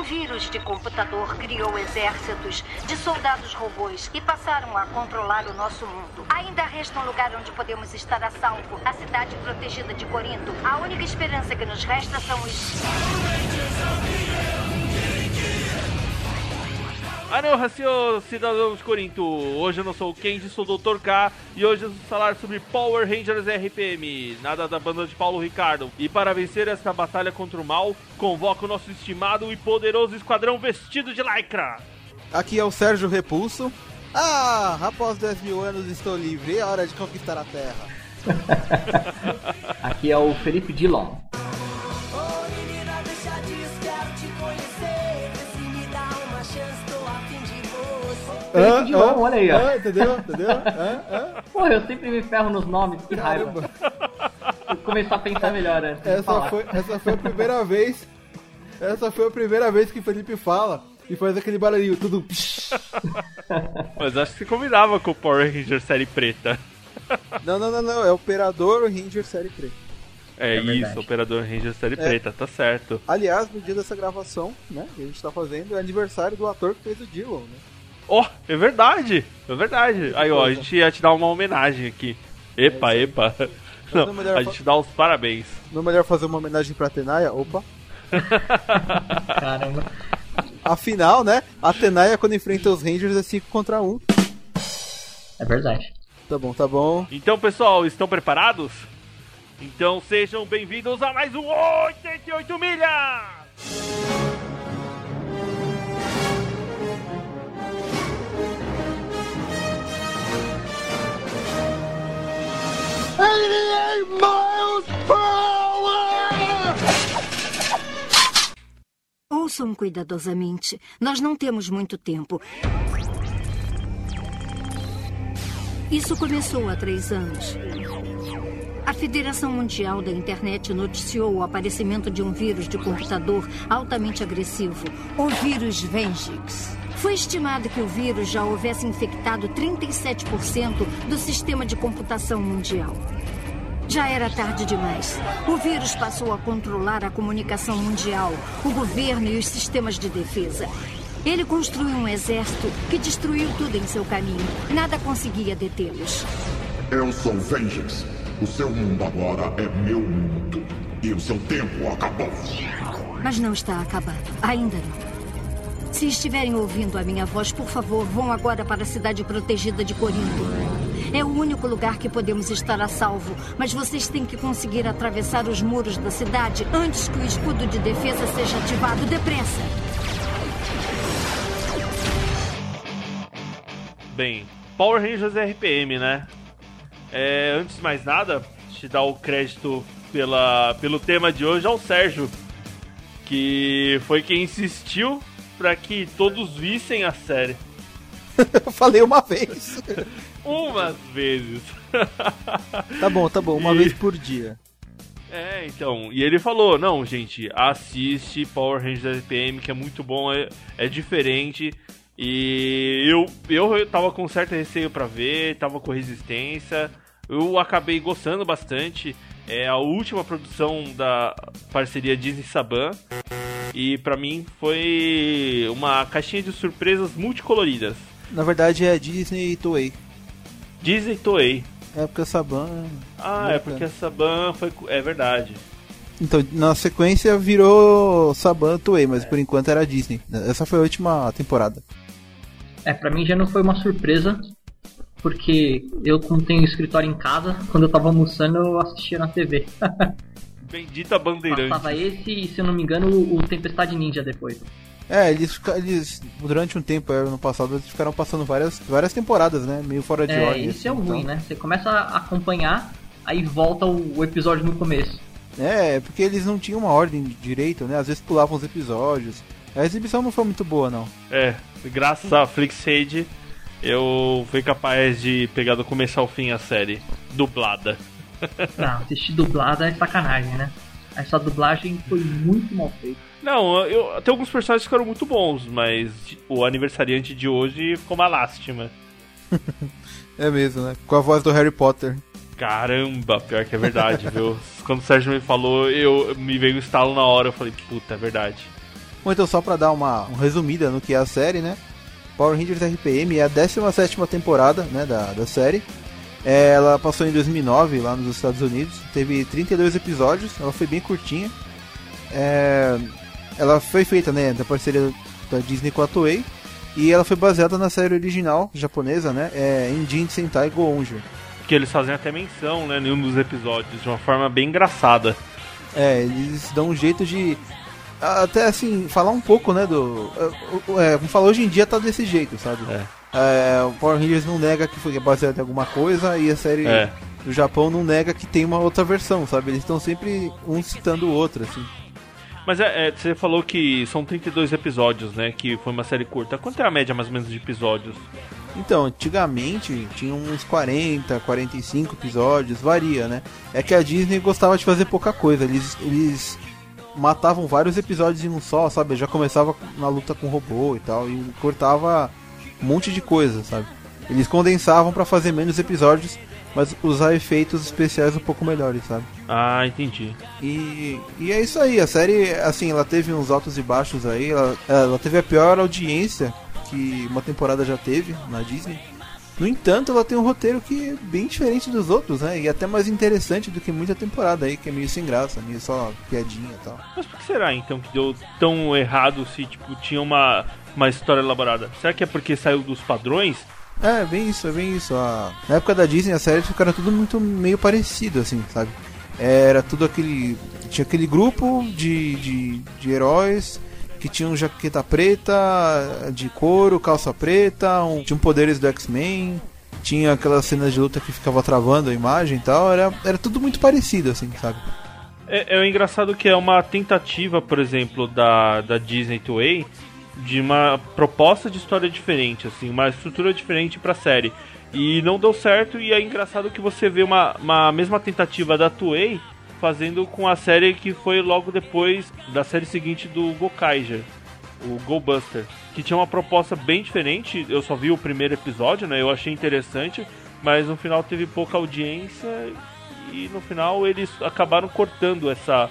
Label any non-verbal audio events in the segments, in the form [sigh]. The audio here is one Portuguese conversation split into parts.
Um vírus de computador criou exércitos de soldados robôs e passaram a controlar o nosso mundo. Ainda resta um lugar onde podemos estar a salvo a cidade protegida de Corinto. A única esperança que nos resta são os. Anel cidadão de Corinto! Hoje eu não sou o Kenji, sou o Dr. K e hoje vamos falar sobre Power Rangers RPM, nada da banda de Paulo Ricardo. E para vencer esta batalha contra o mal, convoca o nosso estimado e poderoso esquadrão vestido de lycra. Aqui é o Sérgio Repulso. Ah, após 10 mil anos estou livre, é hora de conquistar a Terra. [laughs] Aqui é o Felipe Dillon. Ah, de ah, olha aí, ó. Ah, entendeu? Entendeu? Ah, Pô, eu sempre me ferro nos nomes, que Caramba. raiva. Vou começar a pensar melhor antes essa foi, essa foi a primeira vez. Essa foi a primeira vez que o Felipe fala e faz aquele barulhinho, tudo. [laughs] Mas acho que você combinava com o Power Ranger série preta. Não, não, não, não. É Operador Ranger série preta. É, é isso, Operador Ranger série é. preta, tá certo. Aliás, no dia dessa gravação, né, que a gente tá fazendo, é aniversário do ator que fez o Dylan, né? Ó, oh, é verdade, é verdade. Aí, ó, a gente ia te dar uma homenagem aqui. Epa, é epa. [laughs] Não, a gente dá os parabéns. Não é melhor fazer uma homenagem pra Tenaia? Opa. [laughs] Caramba. Afinal, né? A Tenaia quando enfrenta os Rangers é 5 contra 1. É verdade. Tá bom, tá bom. Então, pessoal, estão preparados? Então sejam bem-vindos a mais um 88 milhas! Miles per hour! Ouçam cuidadosamente. Nós não temos muito tempo. Isso começou há três anos. A Federação Mundial da Internet noticiou o aparecimento de um vírus de computador altamente agressivo, o vírus Vengix. Foi estimado que o vírus já houvesse infectado 37% do sistema de computação mundial. Já era tarde demais. O vírus passou a controlar a comunicação mundial, o governo e os sistemas de defesa. Ele construiu um exército que destruiu tudo em seu caminho. Nada conseguia detê-los. Eu sou Vengeance. O seu mundo agora é meu mundo. E o seu tempo acabou. Mas não está acabado. Ainda não. Se estiverem ouvindo a minha voz, por favor, vão agora para a cidade protegida de Corinto. É o único lugar que podemos estar a salvo, mas vocês têm que conseguir atravessar os muros da cidade antes que o escudo de defesa seja ativado. Depressa! Bem, Power Rangers RPM, né? É, antes de mais nada, te dar o crédito pela, pelo tema de hoje ao Sérgio, que foi quem insistiu para que todos vissem a série. [laughs] Eu falei uma vez. [laughs] Umas vezes. tá bom, tá bom, uma e... vez por dia. É, então, e ele falou, não, gente, assiste Power Rangers RPM, que é muito bom, é, é diferente. E eu, eu tava com certo receio para ver, tava com resistência. Eu acabei gostando bastante. É a última produção da parceria Disney Saban. E para mim foi uma caixinha de surpresas multicoloridas. Na verdade é Disney Toei. Disney Toei. É porque a Saban. Ah, é porque a Saban foi. É verdade. Então, na sequência virou Saban Toei, mas é. por enquanto era Disney. Essa foi a última temporada. É, pra mim já não foi uma surpresa, porque eu, como tenho escritório em casa, quando eu tava almoçando, eu assistia na TV. [laughs] Bendita Bandeirante. Passava esse e, se eu não me engano, o Tempestade Ninja depois. É, eles, eles durante um tempo, no passado, eles ficaram passando várias, várias temporadas, né? Meio fora de é, ordem. Isso é o então. ruim, né? Você começa a acompanhar, aí volta o, o, episódio no começo. É, porque eles não tinham uma ordem direito, né? Às vezes pulavam os episódios. A exibição não foi muito boa, não. É, graças a Flixade, eu fui capaz de pegar do começo ao fim a série, dublada. Não, [laughs] assistir dublada é sacanagem, né? Essa dublagem foi muito mal feita. Não, eu, até alguns personagens ficaram muito bons, mas o aniversariante de hoje ficou uma lástima. [laughs] é mesmo, né? Com a voz do Harry Potter. Caramba, pior que é verdade, viu? [laughs] Quando o Sérgio me falou, eu me veio o estalo na hora, eu falei, puta, é verdade. Bom, então só pra dar uma, uma resumida no que é a série, né? Power Rangers RPM é a 17 temporada né, da, da série. É, ela passou em 2009 lá nos Estados Unidos. Teve 32 episódios, ela foi bem curtinha. É, ela foi feita né, da parceria da Disney com a Toei. E ela foi baseada na série original japonesa, né? É, em Jin Sentai Goonjo. Que eles fazem até menção, né, em um dos episódios, de uma forma bem engraçada. É, eles dão um jeito de até assim, falar um pouco, né, do. É, como falou, hoje em dia tá desse jeito, sabe? É. É, o Power Rangers não nega que foi baseado em alguma coisa e a série É. do Japão não nega que tem uma outra versão, sabe? Eles estão sempre um citando o outro, assim. Mas é, é, você falou que são 32 episódios, né? Que foi uma série curta. Quanto é a média mais ou menos de episódios? Então, antigamente tinha uns 40, 45 episódios, varia, né? É que a Disney gostava de fazer pouca coisa, eles, eles matavam vários episódios em um só, sabe? Já começava na luta com o robô e tal, e cortava um monte de coisa, sabe? Eles condensavam pra fazer menos episódios, mas usar efeitos especiais um pouco melhores, sabe? Ah, entendi. E, e é isso aí, a série, assim, ela teve uns altos e baixos aí, ela, ela teve a pior audiência que uma temporada já teve na Disney. No entanto, ela tem um roteiro que é bem diferente dos outros, né? E até mais interessante do que muita temporada aí, que é meio sem graça, meio só piadinha e tal. Mas por que será então que deu tão errado se tipo tinha uma, uma história elaborada? Será que é porque saiu dos padrões? É, bem isso, é bem isso. A... Na época da Disney, as séries ficaram tudo muito meio parecido, assim, sabe? Era tudo aquele. Tinha aquele grupo de, de, de heróis que tinham jaqueta preta, de couro, calça preta, um, tinham poderes do X-Men, tinha aquelas cenas de luta que ficava travando a imagem e tal. Era, era tudo muito parecido, assim, sabe? É, é engraçado que é uma tentativa, por exemplo, da, da Disney Toei de uma proposta de história diferente, assim, uma estrutura diferente pra série. E não deu certo, e é engraçado que você vê uma, uma mesma tentativa da Toei fazendo com a série que foi logo depois da série seguinte do Gokaiger, o Go Buster, que tinha uma proposta bem diferente. Eu só vi o primeiro episódio, né? Eu achei interessante, mas no final teve pouca audiência e no final eles acabaram cortando essa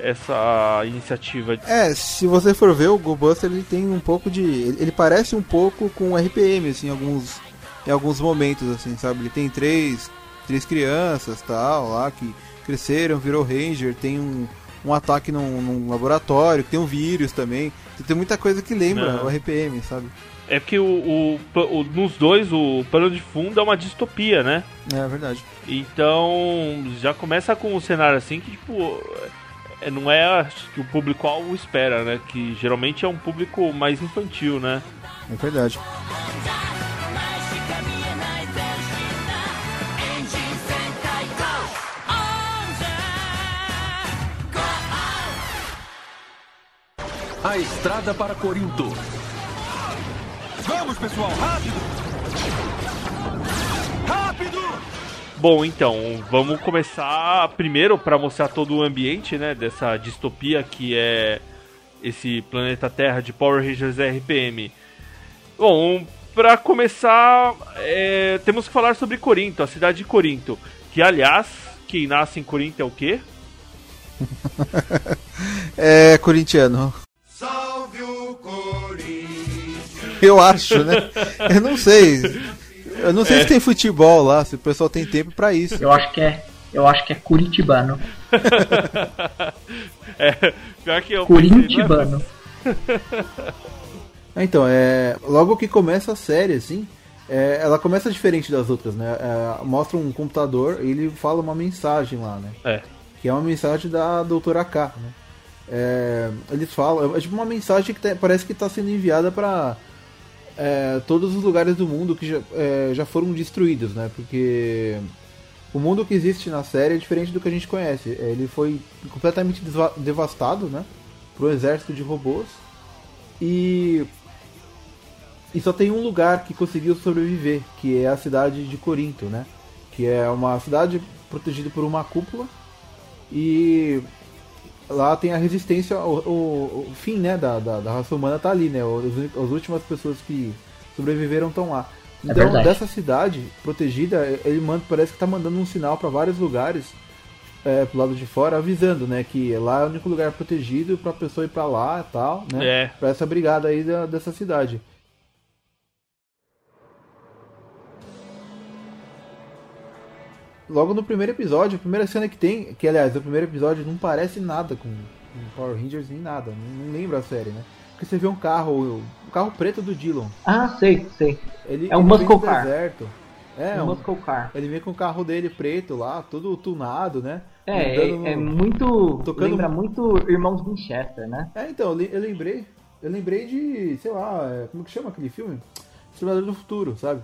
essa iniciativa. É, se você for ver o Go Buster, ele tem um pouco de, ele, parece um pouco com RPM, assim, em alguns em alguns momentos, assim, sabe? Ele tem três três crianças, tal, lá que cresceram, virou Ranger, tem um, um ataque num, num laboratório, tem um vírus também. Tem muita coisa que lembra Não. o RPM, sabe? É porque o, o- o- nos dois o pano de fundo é uma distopia, né? É verdade. Então já começa com um cenário assim que tipo é, não é que o público-alvo espera, né? Que geralmente é um público mais infantil, né? É verdade. A estrada para Corinto. Vamos, pessoal, rápido! Rápido! Bom, então, vamos começar primeiro para mostrar todo o ambiente, né, dessa distopia que é esse planeta Terra de Power Rangers RPM. Bom, para começar, é, temos que falar sobre Corinto, a cidade de Corinto, que aliás, quem nasce em Corinto é o quê? [laughs] É corintiano. Salve o Corinthians! Eu acho, né? Eu não sei. Eu não sei se tem futebol lá, se o pessoal tem tempo pra isso. Eu acho que é. Eu acho que é curitibano. [laughs] é, pior que eu pensei, Corintibano. Ah, Então, é. Logo que começa a série, assim, é, ela começa diferente das outras, né? É, mostra um computador e ele fala uma mensagem lá, né? É, Que é uma mensagem da doutora K, né? É, eles falam, é tipo uma mensagem que tá- parece que está sendo enviada para todos os lugares do mundo que já, é, já foram destruídos, né? Porque o mundo que existe na série é diferente do que a gente conhece. É, Ele foi completamente devastado, né? Por um exército de robôs. E e só tem um lugar que conseguiu sobreviver, que é a cidade de Corinto, né? Que é uma cidade protegida por uma cúpula e lá tem a resistência, o, o- o fim, né, da, da, da raça humana tá ali, né? Os- as últimas pessoas que sobreviveram estão lá. É Então, verdade. dessa cidade protegida, ele manda, parece que tá mandando um sinal para vários lugares é, pro lado de fora avisando, né? Que lá é o único lugar protegido pra pessoa ir pra lá e tal, né? É. Pra essa brigada aí da- dessa cidade. Logo no primeiro episódio, a primeira cena que tem, que aliás, o primeiro episódio não parece nada com, com Power Rangers nem nada, não, não lembra a série, né? Porque você vê um carro, o carro preto do Dillon. Ah, sei, sei. Ele, É um ele muscle car. deserto. É, um- Muscle Car. ele vem com o carro dele preto lá, todo tunado, né? É, é, é muito. Tocando- Lembra muito Irmãos Winchester, né? É, então, eu le- eu lembrei. Eu lembrei de, sei lá, é, como que chama aquele filme? Exterminador do Futuro, sabe?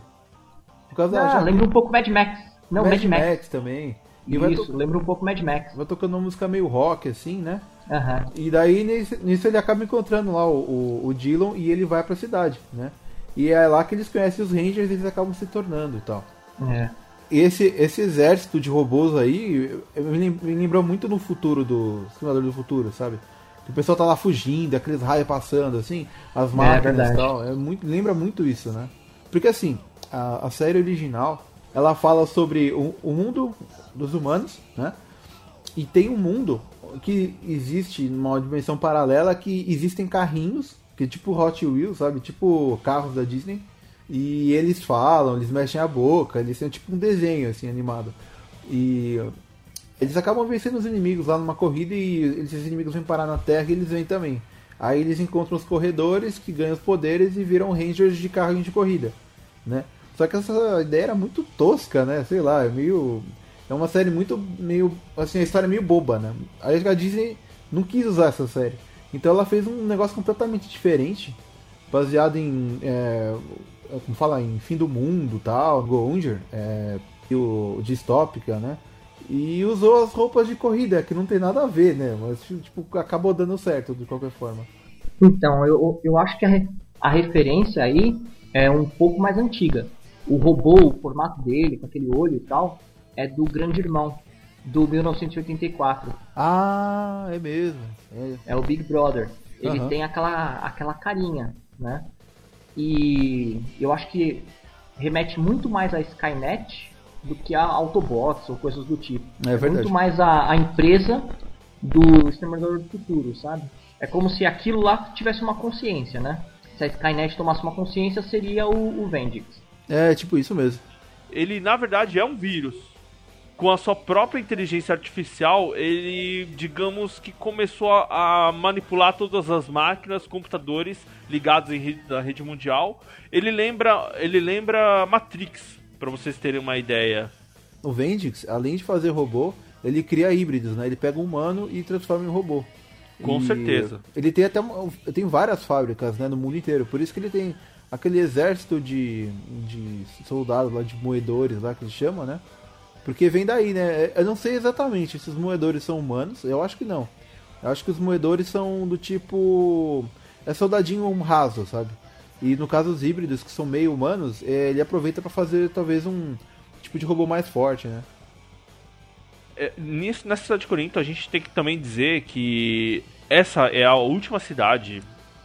Por causa Ah, já- lembra um pouco Mad Max. Não, Mad, Max. também. E Isso, to- lembra um pouco Mad Max. vai tocando uma música meio rock, assim, né? Aham. E daí nisso, nisso ele acaba encontrando lá o, o, o Dillon e ele vai pra cidade, né? E é lá que eles conhecem os Rangers e eles acabam se tornando e tal. É. E esse, esse exército de robôs aí me lem- me lembrou muito no futuro do Simulador do Futuro, sabe? Que o pessoal tá lá fugindo, aqueles raios passando, assim, as máquinas e verdade. tal. É muito, lembra muito isso, né? Porque assim, a, a série original, ela fala sobre o, o mundo dos humanos, né? E tem um mundo que existe numa dimensão paralela que existem carrinhos, que é tipo Hot Wheels, sabe? Tipo carros da Disney. E eles falam, eles mexem a boca, eles têm tipo um desenho assim animado. E eles acabam vencendo os inimigos lá numa corrida e esses inimigos vêm parar na Terra e eles vêm também. Aí eles encontram os corredores que ganham os poderes e viram Rangers de carrinho de corrida, né? Só que essa ideia era muito tosca, né? Sei lá, é meio é uma série muito meio assim, a história é meio boba, né? Aí a Disney não quis usar essa série. Então ela fez um negócio completamente diferente, baseado em é, como fala em fim do mundo, tal, Gounger, é, e o distópica, né? E usou as roupas de corrida, que não tem nada a ver, né? Mas tipo, acabou dando certo de qualquer forma. Então, eu, eu acho que a, a referência aí é um pouco mais antiga. O robô, o formato dele, com aquele olho e tal, é do Grande Irmão, do 1984. Ah, é mesmo. É. É o Big Brother. Ele Aham. tem aquela, aquela carinha, né? E eu acho que remete muito mais a Skynet do que a Autobots ou coisas do tipo. É verdade. muito mais a, a empresa do Exterminador do Futuro, sabe? É como se aquilo lá tivesse uma consciência, né? Se a Skynet tomasse uma consciência, seria o, o Vendix. É, tipo isso mesmo. Ele, na verdade, é um vírus. Com a sua própria inteligência artificial, ele, digamos que começou a, a manipular todas as máquinas, computadores ligados em rede, da rede mundial. Ele lembra, ele lembra Matrix, para vocês terem uma ideia. O Vendix, além de fazer robô, ele cria híbridos, né? Ele pega um humano e transforma em robô. Com E certeza. Ele tem até tem várias fábricas, né, no mundo inteiro. Por isso que ele tem aquele exército de, de soldados lá, de moedores lá que eles chamam, né? Porque vem daí, né? Eu não sei exatamente se os moedores são humanos. Eu acho que não. Eu acho que os moedores são do tipo. É soldadinho raso, sabe? E no caso os híbridos, que são meio humanos, eh, ele aproveita pra fazer talvez um tipo de robô mais forte, né? É, nisso, nessa cidade de Corinto, a gente tem que também dizer que essa é a última cidade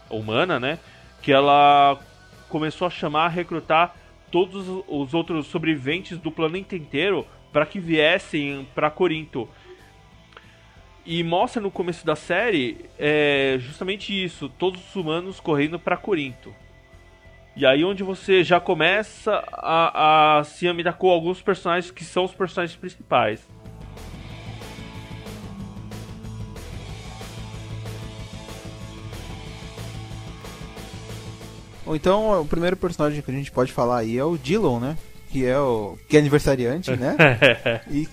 humana, né? Que ela começou a chamar, a recrutar todos os outros sobreviventes do planeta inteiro para que viessem para Corinto. E mostra no começo da série é, justamente isso, todos os humanos correndo para Corinto. E aí onde você já começa a, a se amirar com alguns personagens que são os personagens principais. Ou então o primeiro personagem que a gente pode falar aí é o Dillon, né? Que é o que é aniversariante, né? [laughs] e,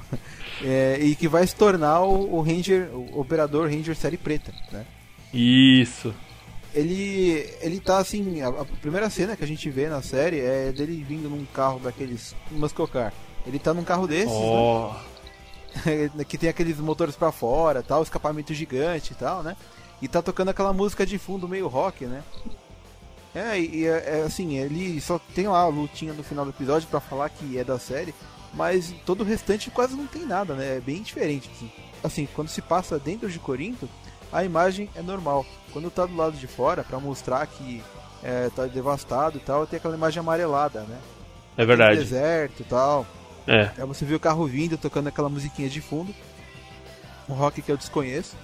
[laughs] é, e que vai se tornar o, o Ranger, o operador Ranger série preta, né? Isso. Ele ele tá assim, a, a primeira cena que a gente vê na série é dele vindo num carro daqueles muscle car. Ele tá num carro desses, Ó. né? [laughs] que tem aqueles motores pra fora, tal, escapamento gigante e tal, né? E tá tocando aquela música de fundo meio rock, né? É, e é, é assim, ele só tem lá a lutinha no final do episódio pra falar que é da série, mas todo o restante quase não tem nada, né? É bem diferente. Assim, Assim, quando se passa dentro de Corinto, a imagem é normal. Quando tá do lado de fora, pra mostrar que é, tá devastado e tal, tem aquela imagem amarelada, né? É verdade. deserto e tal. É. Aí você vê o carro vindo, tocando aquela musiquinha de fundo. Um rock que eu desconheço.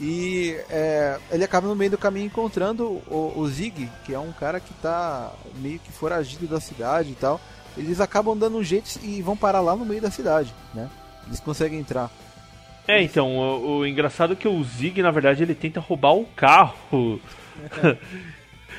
E é, ele acaba no meio do caminho encontrando o, o Zig, que é um cara que tá meio que foragido da cidade e tal. Eles acabam dando um jeito e vão parar lá no meio da cidade, né? Eles conseguem entrar. É, então, o, o engraçado é que o Zig, na verdade, ele tenta roubar o carro. [laughs]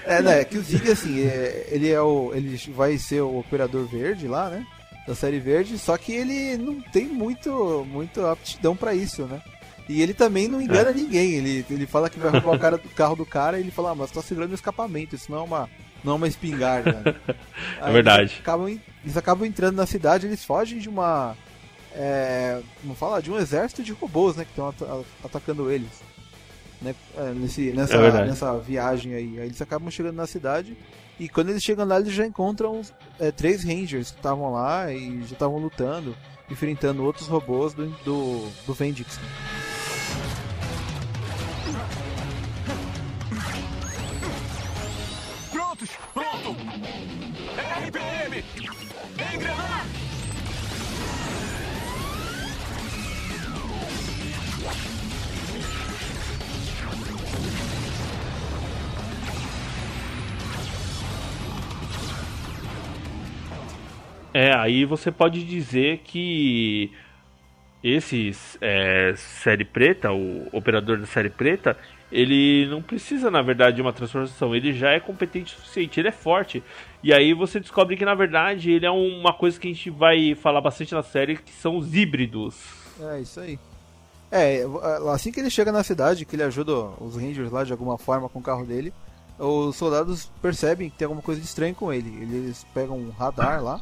É, né? É que o Zig, assim, é- ele é o. Ele vai ser o operador verde lá, né? Da série verde, só que ele não tem muito, muito aptidão pra isso, né? E ele também não engana É. ninguém. Ele, ele fala que vai roubar o cara do carro do cara e ele fala, ah, mas tá segurando o escapamento, isso não é uma, não é uma espingarda. [laughs] Aí verdade. Eles acabam, eles acabam entrando na cidade, eles fogem de uma. É, como fala? De um exército de robôs, né? Que estão ata- atacando eles. Né, é, nesse, nessa, É nessa viagem aí. Aí eles acabam chegando na cidade. E quando eles chegam lá, eles já encontram é, três Rangers que estavam lá e já estavam lutando, enfrentando outros robôs do, do, do Vendix. né? É, aí você pode dizer que esse é, série preta, o operador da série preta, ele não precisa, na verdade, de uma transformação. Ele já é competente o suficiente, ele é forte. E aí você descobre que, na verdade, ele é uma coisa que a gente vai falar bastante na série, que são os híbridos. É, isso aí. É, assim que ele chega na cidade, que ele ajuda os Rangers lá de alguma forma com o carro dele, os soldados percebem que tem alguma coisa de com ele. Eles pegam um radar lá,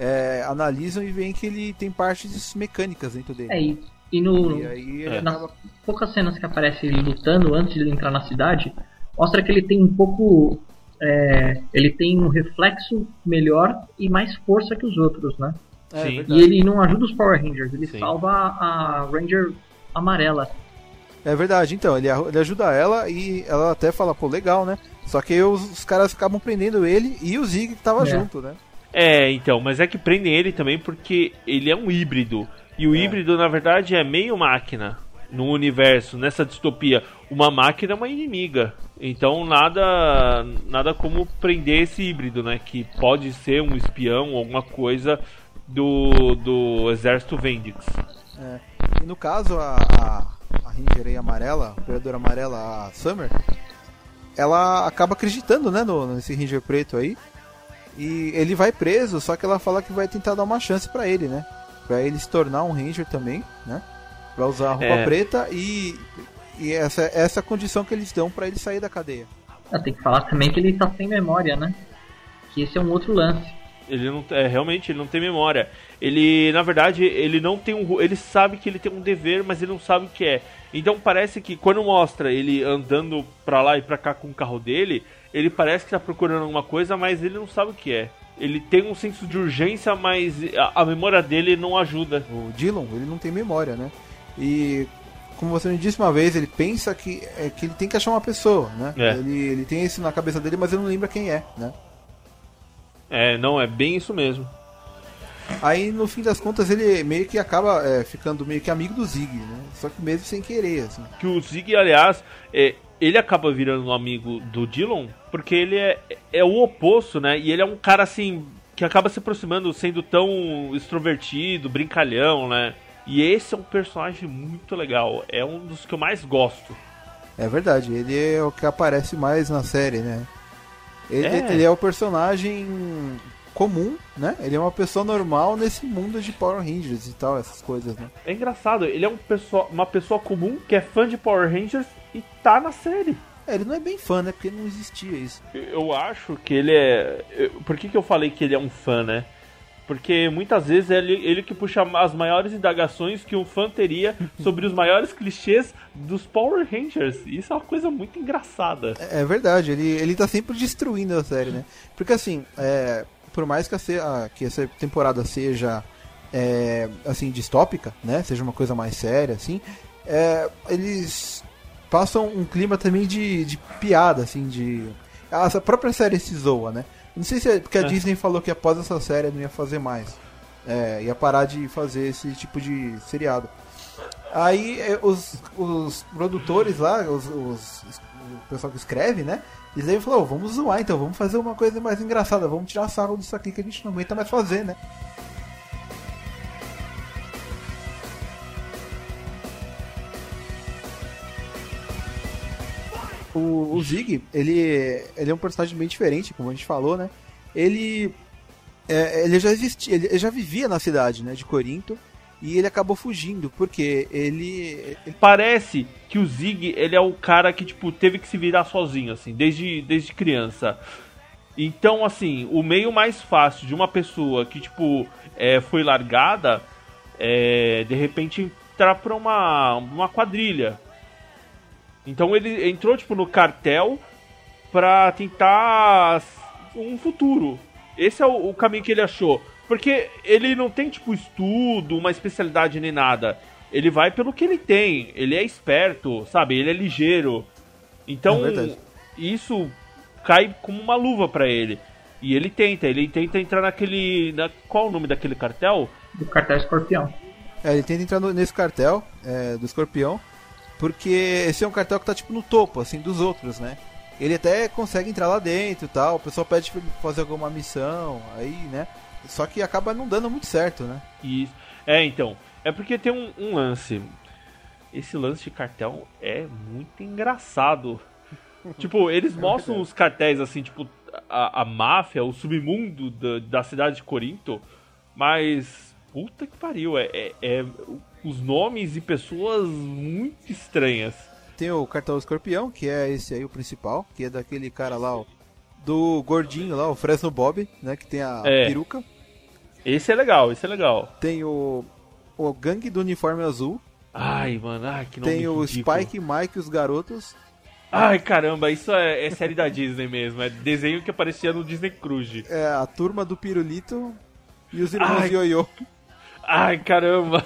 é, analisam e veem que ele tem partes mecânicas dentro dele. É, e, e no, E aí É. nas poucas cenas que aparece ele lutando antes de ele entrar na cidade, mostra que ele tem um pouco. é, ele tem um reflexo melhor e mais força que os outros, né? É, Sim. verdade. E ele não ajuda os Power Rangers, ele Sim. salva a Ranger amarela. É verdade, então, ele, ele ajuda ela e ela até fala, pô, legal, né? Só que os, os caras acabam prendendo ele e o Zig que tava É. junto, né? É, então, mas é que prendem ele também porque ele é um híbrido. E o É. híbrido, na verdade, é meio máquina no universo, nessa distopia. Uma máquina é uma inimiga. Então nada nada como prender esse híbrido, né? Que pode ser um espião ou alguma coisa do, do exército Vendix. É. E no caso, a, a, a Ranger aí amarela, a operadora amarela, a Summer, ela acaba acreditando, né, no, nesse Ranger preto aí. E ele vai preso, só que ela fala que vai tentar dar uma chance pra ele, né? Pra ele se tornar um Ranger também, né? Pra usar a roupa É. preta e, e essa, essa é a condição que eles dão pra ele sair da cadeia. Ah, tem que falar também que ele tá sem memória, né? Que esse é um outro lance. Ele não é realmente ele não tem memória. Ele, na verdade, ele não tem um ele sabe que ele tem um dever, mas ele não sabe o que é. Então parece que quando mostra ele andando pra lá e pra cá com o carro dele, ele parece que tá procurando alguma coisa, mas ele não sabe o que é. Ele tem um senso de urgência, mas a, a memória dele não ajuda. O Dillon, ele não tem memória, né? E como você me disse uma vez, ele pensa que, é, que ele tem que achar uma pessoa, né? É. Ele, ele tem isso na cabeça dele, mas ele não lembra quem é, né? É, não, é bem isso mesmo. Aí no fim das contas ele meio que acaba é, ficando meio que amigo do Zig, né? Só que mesmo sem querer, assim. Que o Zig, aliás, é, ele acaba virando um amigo do Dillon, porque ele é, é o oposto, né? E ele é um cara assim que acaba se aproximando sendo tão extrovertido, brincalhão, né? E esse é um personagem muito legal, é um dos que eu mais gosto. É verdade, ele é o que aparece mais na série, né? Ele É. ele é o personagem comum, né? Ele é uma pessoa normal nesse mundo de Power Rangers e tal, essas coisas, né? É engraçado, ele é um pessoa, uma pessoa comum que é fã de Power Rangers e tá na série. É, ele não é bem fã, né? Porque não existia isso. Eu acho que ele é. Por que, que eu falei que ele é um fã, né? Porque muitas vezes é ele, ele que puxa as maiores indagações que um fã teria sobre os maiores clichês dos Power Rangers. Isso é uma coisa muito engraçada. É é verdade, ele, ele tá sempre destruindo a série, né? Porque assim, é, por mais que, a, que essa temporada seja é, assim, distópica, né? Seja uma coisa mais séria, assim, é, eles passam um clima também de, de piada, assim, de. A própria série se zoa, né? Não sei se é porque a É. Disney falou que após essa série não ia fazer mais. É, ia parar de fazer esse tipo de seriado. Aí é, os, os produtores lá, os, os- o pessoal que escreve, né? Eles aí falaram, "Ô, vamos zoar então, vamos fazer uma coisa mais engraçada, vamos tirar sarro disso aqui que a gente não aguenta mais fazer, né? O, o Zig, ele, ele é um personagem bem diferente, como a gente falou, né? Ele, é, ele já existia, ele já vivia na cidade, né, de Corinto, e ele acabou fugindo, porque ele, ele Parece que o Zig, ele é o cara que, tipo, teve que se virar sozinho, assim, desde, desde criança. Então, assim, o meio mais fácil de uma pessoa que, tipo, é, foi largada é, de repente, entrar pra uma, uma quadrilha. Então ele entrou, tipo, no cartel pra tentar um futuro. Esse é o, o caminho que ele achou. Porque ele não tem, tipo, estudo, uma especialidade nem nada. Ele vai pelo que ele tem. Ele é esperto, sabe? Ele é ligeiro. Então, É isso cai como uma luva pra ele. E ele tenta, ele tenta entrar naquele. Na, qual o nome daquele cartel? Do cartel escorpião. É, ele tenta entrar no- nesse cartel é, do escorpião, porque esse é um cartel que tá tipo no topo, assim, dos outros, né? Ele até consegue entrar lá dentro e tal, o pessoal pede pra ele fazer alguma missão, aí, né? Só que acaba não dando muito certo, né? E, é, então. É porque tem um, um lance. Esse lance de cartel é muito engraçado. [laughs] tipo, eles mostram os cartéis assim, tipo, a, a máfia, o submundo da, da cidade de Corinto, mas. Puta que pariu, é, é- é os nomes e pessoas muito estranhas. Tem o cartel do escorpião, que é esse aí o principal, que é daquele cara lá, ó, do gordinho lá, o Fresno Bob, né? Que tem a É. peruca. Esse é legal, esse é legal. Tem o, o gangue do uniforme azul. Ai, mano, ai, que nome tem o ridículo. Spike, Mike e os garotos. Ai, caramba, isso é, é série da Disney mesmo. É desenho que aparecia no Disney Cruise. É a turma do Pirulito e os irmãos Ai. Ioiô. Ai, caramba.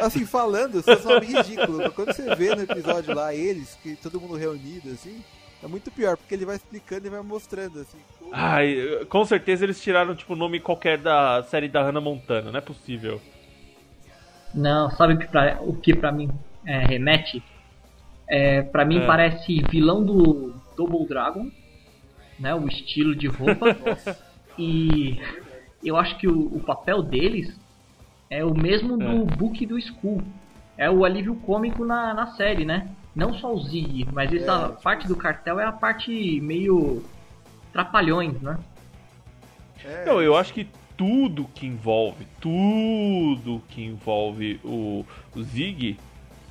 Assim, falando, são nomes ridículos. Quando você vê no episódio lá eles, que todo mundo reunido, assim, é muito pior, porque ele vai explicando e vai mostrando, assim. como- Ai, com certeza eles tiraram, tipo, o nome qualquer da série da Hannah Montana, não é possível. Não, sabe o que pra, o que pra mim é, remete? É, pra mim É. parece vilão do Double Dragon, né? O estilo de roupa. [laughs] e eu acho que o, o papel deles é o mesmo do Book do School. É o alívio cômico na, na série, né? Não só o Zig, mas essa parte do cartel é a parte meio trapalhões, né? É, Não, eu acho que tudo que envolve, tudo que envolve o, o Zig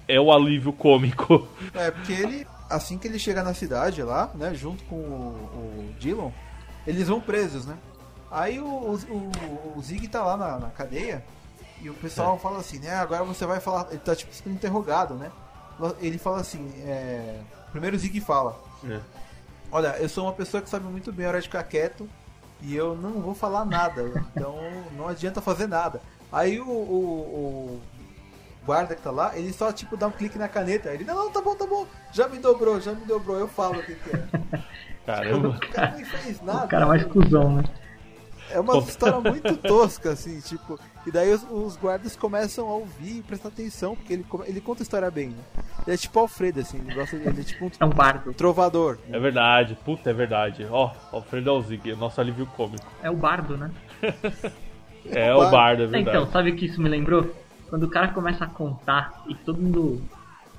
é o alívio cômico. É, porque ele, assim que ele chega na cidade lá, né, junto com o, o Dillon, eles vão presos, né? Aí o, o, o Zig tá lá na, na cadeia e o pessoal fala assim, né, agora você vai falar, ele tá tipo sendo interrogado, né? Ele fala assim, é... primeiro o Zig fala, É. olha, eu sou uma pessoa que sabe muito bem a hora de ficar quieto e eu não vou falar nada, [laughs] então não adianta fazer nada. Aí o, o- o guarda que tá lá, ele só tipo dá um clique na caneta, ele, não, não, tá bom, tá bom, já me dobrou, já me dobrou, eu falo o que, que é. [laughs] Caramba. O cara nem fez nada. O cara mais cuzão, né? É uma história muito tosca, assim, tipo. E daí os, os guardas começam a ouvir e prestar atenção, porque ele, ele conta a história bem, né? Ele é tipo Alfredo, assim, ele, gosta, ele é tipo um É um bardo. trovador. É verdade, puta, é verdade. Ó, Alfredo é o Zig, o nosso alívio cômico. É o bardo, né? [laughs] É o bardo, é verdade. Então, sabe o que isso me lembrou? Quando o cara começa a contar e todo mundo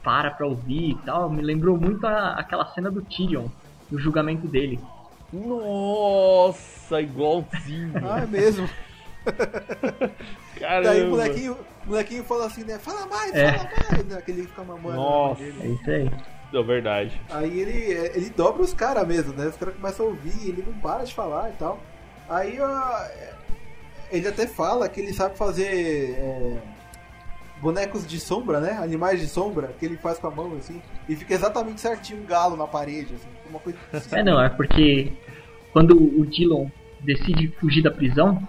para pra ouvir e tal, me lembrou muito a- aquela cena do Tyrion, do julgamento dele. Nossa, igualzinho. Ah, é mesmo. [laughs] [laughs] Caramba. Daí o molequinho, o molequinho fala assim, né? Fala mais, É. fala mais, né? Que ele fica mamando. mão Nossa. É isso aí. É verdade. Aí ele, ele dobra os caras mesmo, né? Os caras começam a ouvir, ele não para de falar e tal. Aí ó, ele até fala que ele sabe fazer é, bonecos de sombra, né? Animais de sombra, que ele faz com a mão assim. E fica exatamente certinho um galo na parede, assim. Uma coisa assim. É não, é porque quando o Dillon decide fugir da prisão,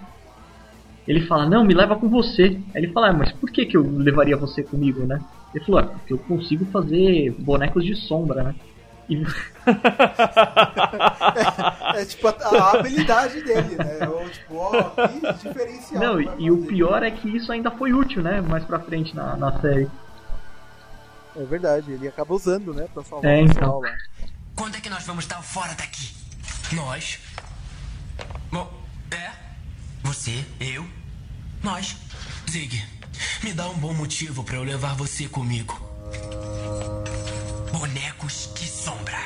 ele fala, não, me leva com você. Aí ele fala, ah, mas por que, que eu levaria você comigo, né? Ele falou, ah, porque eu consigo fazer bonecos de sombra, né? E, [laughs] É tipo a, a habilidade dele, né? Ou, tipo, ó, que diferencial. Não, vai e o pior é que isso ainda foi útil, né? Mais pra frente na, na série. É verdade, ele acaba usando, né? Pra salvar É, o então. pessoal lá. Quando é que nós vamos estar fora daqui? Nós? Bom, é? Você? Eu? Nós? Zig, me dá um bom motivo pra eu levar você comigo. Bonecos de sombra.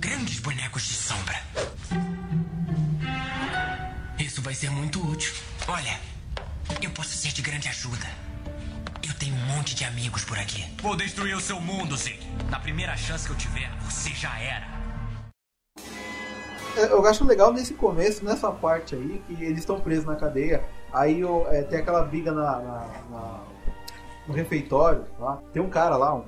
Grandes bonecos de sombra. Isso vai ser muito útil. Olha, eu posso ser de grande ajuda. Eu tenho um monte de amigos por aqui. Vou destruir o seu mundo, Zig. Na primeira chance que eu tiver, você já era. Eu acho legal nesse começo, nessa parte aí, que eles estão presos na cadeia. Aí ó, é, tem aquela briga na, na- na- no refeitório. Lá. Tem um cara lá, um,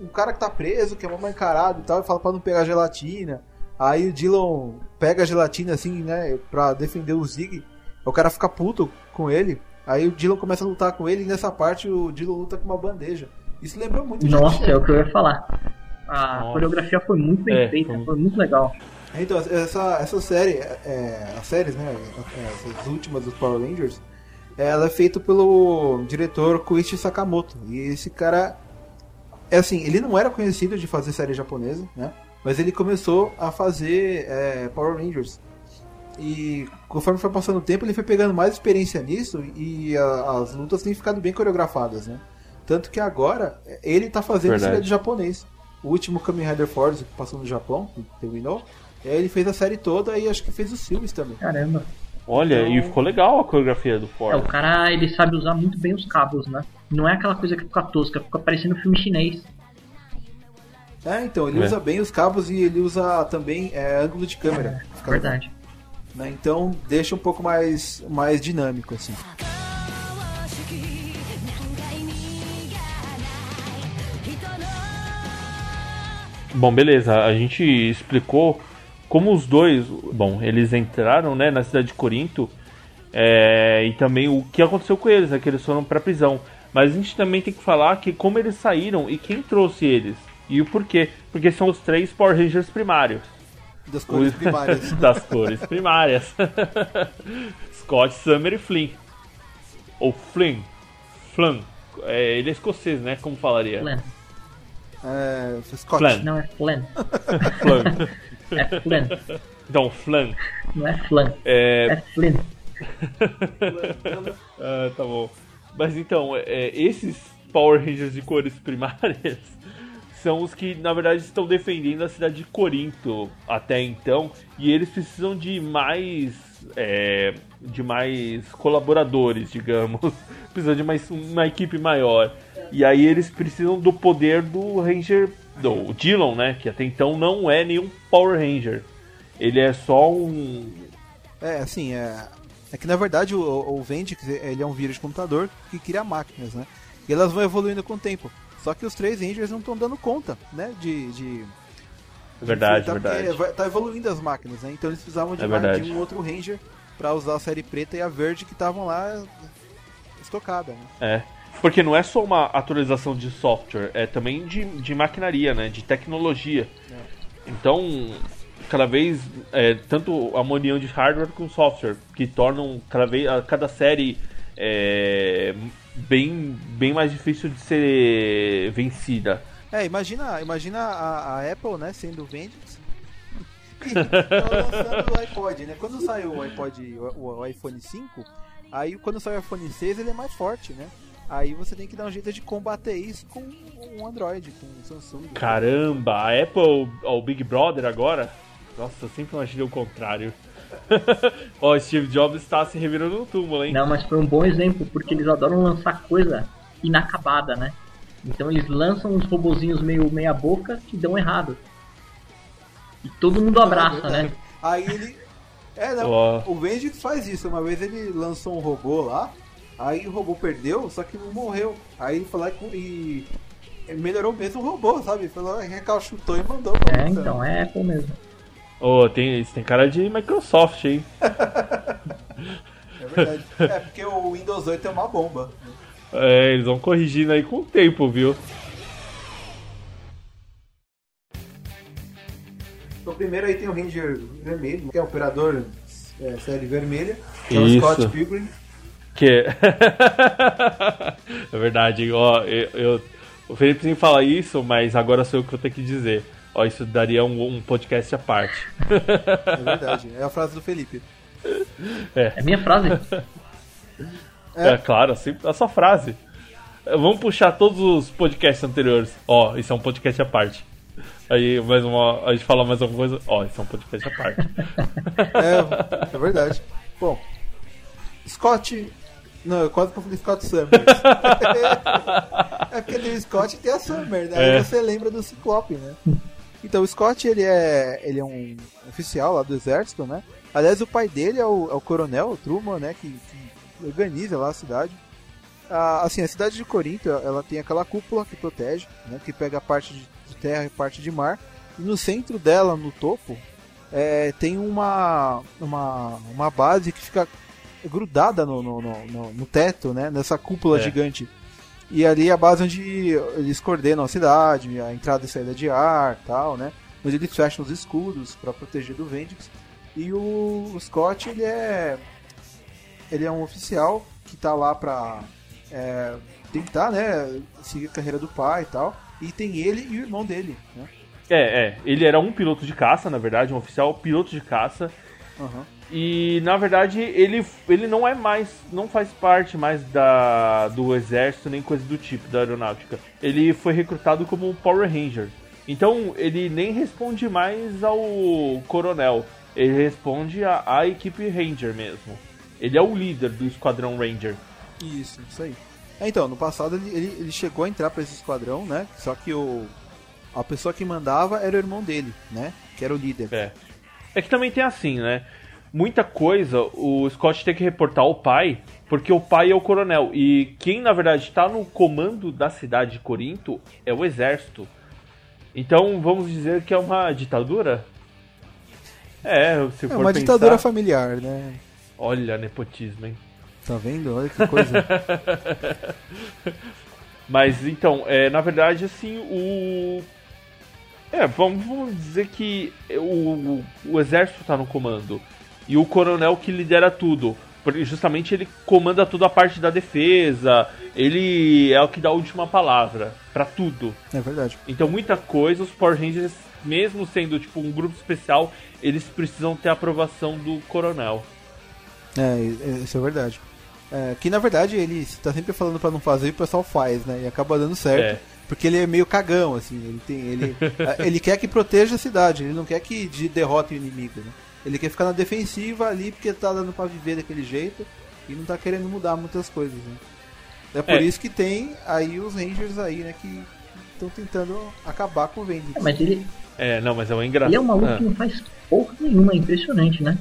um- cara que tá preso, que é mal encarado e tal, e fala pra não pegar gelatina. Aí o Dylan pega a gelatina assim, né, pra defender o Zig. O cara fica puto com ele. Aí o Dylan começa a lutar com ele e nessa parte o Dylan luta com uma bandeja. Isso lembrou muito Nossa, Jack é o que eu ia falar. A Nossa. coreografia foi muito bem É, feita, foi- foi muito legal. Então, essa, essa série, é, as séries, né, é, essas últimas dos Power Rangers, ela é feita pelo diretor Koichi Sakamoto. E esse cara, é assim, ele não era conhecido de fazer série japonesa, né, mas ele começou a fazer é, Power Rangers. E conforme foi passando o tempo, ele foi pegando mais experiência nisso e a- as lutas têm ficado bem coreografadas, né. Tanto que agora, ele tá fazendo Verdade. série de japonês. O último Kamen Rider Force que passou no Japão, que terminou, é, ele fez a série toda e acho que fez os filmes também. Caramba. Olha, e Então- ficou legal a coreografia do É, Ford. o cara, ele sabe usar muito bem os cabos, né? Não é aquela coisa que fica tosca, fica parecendo filme chinês. É, então, ele É. usa bem os cabos e ele usa também é, ângulo de câmera. Fica- Verdade. né? Então deixa um pouco mais, mais dinâmico, assim. Bom, beleza, a gente explicou como os dois, bom, eles entraram, né, na cidade de Corinto, é, e também o que aconteceu com eles, né, que eles foram pra prisão. Mas a gente também tem que falar que como eles saíram e quem trouxe eles. E o porquê. Porque são os três Power Rangers primários. Das cores Os- primárias. [laughs] das cores primárias. [laughs] Scott, Summer e Flynn. Ou Flynn. Flynn. É, ele é escocês, né? Como falaria? Flan. É, Scott. Flan. Não é flan. Flynn. [laughs] É flan. Então, Flan. Não é flan. É, É flan. [laughs] Ah, tá bom. Mas então, é, esses Power Rangers de cores primárias [laughs] são os que, na verdade, estão defendendo a cidade de Corinto até então. E eles precisam de mais. é, de mais colaboradores, digamos. [laughs] Precisam de mais uma equipe maior. E aí eles precisam do poder do Ranger. Do Dillon, né? Que até então não é nenhum Power Ranger. Ele é só um. É, assim, é, é que na verdade o, o Vendix, ele é um vírus de computador que cria máquinas, né? E elas vão evoluindo com o tempo. Só que os três Rangers não estão dando conta, né? De. de Verdade, tá, verdade. vai- Tá evoluindo as máquinas, né? Então eles precisavam de, É mais, de um outro Ranger pra usar a série preta e a verde que estavam lá estocada, né? É. Porque não é só uma atualização de software, é também de, de maquinaria, né? De tecnologia. Então, cada vez, é, tanto a união de hardware com software, que tornam cada, vez, a- cada série é, bem, bem mais difícil de ser vencida. É, imagina, imagina a, a Apple, né, sendo o Vendix. E ela lançando o iPod, né? Quando saiu o iPod, o, o iPhone 5, aí quando sai o iPhone 6 ele é mais forte, né? Aí você tem que dar um jeito de combater isso com um Android, com um Samsung. Caramba, a Apple, ó, o Big Brother agora? Nossa, eu sempre imaginei o contrário. [laughs] Ó, Steve Jobs está se revirando no túmulo, hein? Não, mas foi um bom exemplo, porque eles adoram lançar coisa inacabada, né? Então eles lançam uns robozinhos meio meia boca que dão errado. E todo mundo abraça, né? Aí ele. É, não. Ó. O Vendix faz isso. Uma vez ele lançou um robô lá, aí o robô perdeu, só que não morreu. Aí ele foi lá e. e melhorou mesmo o robô, sabe? Foi lá, recalchutou e mandou pra É, você. então, é Apple mesmo. Ô, tem, isso tem cara de Microsoft, hein? [laughs] É verdade. é, porque o Windows 8 é uma bomba. É, eles vão corrigindo aí com o tempo, viu? Então, primeiro aí tem o Ranger Vermelho, que é o operador é, série vermelha, que é o Isso. Scott Pilgrim. Que é. [laughs] é verdade, ó, eu, eu- o Felipe sempre fala isso, mas agora sou eu que vou ter que dizer. Ó, isso daria um, um podcast à parte. É verdade, é a frase do Felipe. É minha frase. É, claro, assim, a sua frase. É, Vamos puxar todos os podcasts anteriores. Ó, isso é um podcast à parte. Aí, mais uma. A gente fala mais alguma coisa. Ó, isso é um podcast à parte. [laughs] É, é verdade. Bom, Scott. Não, eu quase falei Scott Summers. [laughs] é porque tem o Scott e tem a Summer, né? É. Aí você lembra do Ciclope, né? Então, o Scott, ele é, ele é um oficial lá do exército, né? Aliás, o pai dele é o, é o coronel, o Truman, né? Que, que organiza lá a cidade. Ah, assim, a cidade de Corinto, ela tem aquela cúpula que protege, né? Que pega a parte de, de terra e parte de mar. E no centro dela, no topo, é, tem uma, uma, uma base que fica grudada no, no, no, no- teto, né? Nessa cúpula É. gigante. E ali é a base onde eles coordenam a cidade, a entrada e saída de ar tal, né? Onde eles fecham os escudos para proteger do Vendix. E o, o Scott, ele é. Ele é um oficial que tá lá pra é, tentar, né? Seguir a carreira do pai e tal. E tem ele e o irmão dele, né? É, é. Ele era um piloto de caça, na verdade, um oficial piloto de caça. Aham. E na verdade ele, ele não é mais. não faz parte mais da, do exército nem coisa do tipo, da aeronáutica. Ele foi recrutado como Power Ranger. Então ele nem responde mais ao coronel. Ele responde à, equipe Ranger mesmo. Ele é o líder do esquadrão Ranger. Isso, isso aí. É, então, no passado ele, ele, ele chegou a entrar pra esse esquadrão, né? Só que o a pessoa que mandava era o irmão dele, né? Que era o líder. É. É que também tem assim, né? Muita coisa o Scott tem que reportar ao pai, porque o pai é o coronel. E quem na verdade está no comando da cidade de Corinto é o exército. Então vamos dizer que é uma ditadura? É, se É for uma pensar- ditadura familiar, né? Olha, nepotismo, hein? Tá vendo? Olha que coisa. [laughs] Mas então, é, na verdade, assim, o. É, vamos, vamos dizer que o, o, exército está no comando. E o coronel que lidera tudo. Porque justamente ele comanda toda a parte da defesa. Ele é o que dá a última palavra para tudo. é verdade. Então muita coisa, os Power Rangers, mesmo sendo tipo um grupo especial, eles precisam ter a aprovação do coronel. É, isso é verdade. É, que na verdade ele tá sempre falando pra não fazer e o pessoal faz, né? E acaba dando certo. É. Porque ele é meio cagão, assim. Ele, tem, ele, [laughs] é, ele quer que proteja a cidade, ele não quer que de- derrote o inimigo, né? Ele quer ficar na defensiva ali porque tá dando pra viver daquele jeito e não tá querendo mudar muitas coisas, né? É por É. isso que tem aí os Rangers aí, né? Que estão tentando acabar com o Vendix. É, Mas ele, É, não, mas é um engraçado. ele é um maluco que não faz porra nenhuma, é impressionante, né?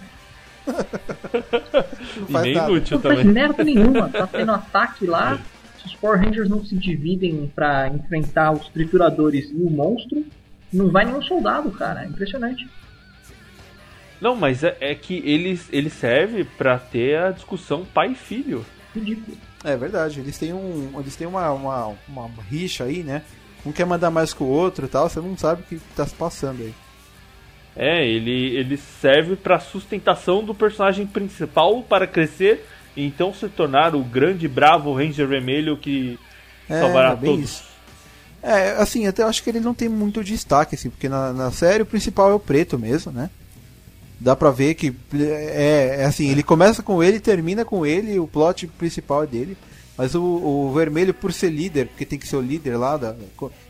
[laughs] não E faz nem nada. inútil Não faz também. merda nenhuma, tá tendo [laughs] ataque lá. Se os Power Rangers não se dividem pra enfrentar os trituradores e o monstro, não vai nenhum soldado, cara. É impressionante. Não, mas é, é que ele, ele serve pra ter a discussão pai e filho. Ridículo. É verdade, eles têm um. Eles têm uma, uma, uma rixa aí, né? Um quer mandar mais que o outro e tal, você não sabe o que tá se passando aí. É, ele, ele serve pra sustentação do personagem principal para crescer e então se tornar o grande bravo Ranger Vermelho que salvará é todos. isso. É, assim, até eu acho que ele não tem muito destaque, assim, porque na, na série o principal é o preto mesmo, né? Dá pra ver que é, é assim, ele começa com ele, termina com ele, o plot principal é dele. Mas o, o vermelho, por ser líder, porque tem que ser o líder lá, da,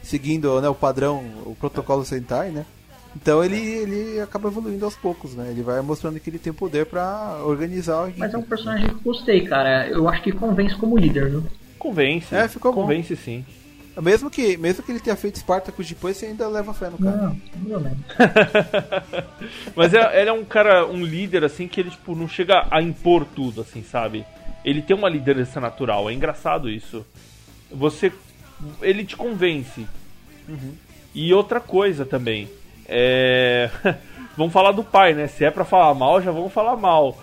seguindo né, o padrão, o protocolo Sentai, né? Então ele, ele acaba evoluindo aos poucos, né? Ele vai mostrando que ele tem poder pra organizar. Mas é um personagem que eu gostei, cara. Eu acho que convence como líder, viu? Convence. É, ficou bom. Convence sim. Mesmo que, mesmo que ele tenha feito Spartacus depois, você ainda leva fé no cara. Não, não menos. [laughs] Mas é, ele é um cara, um líder assim que ele tipo não chega a impor tudo assim, sabe? Ele tem uma liderança natural. É engraçado isso. Você ele te convence. E outra coisa também, é [laughs] vamos falar do pai, né? Se é pra falar mal, já vamos falar mal.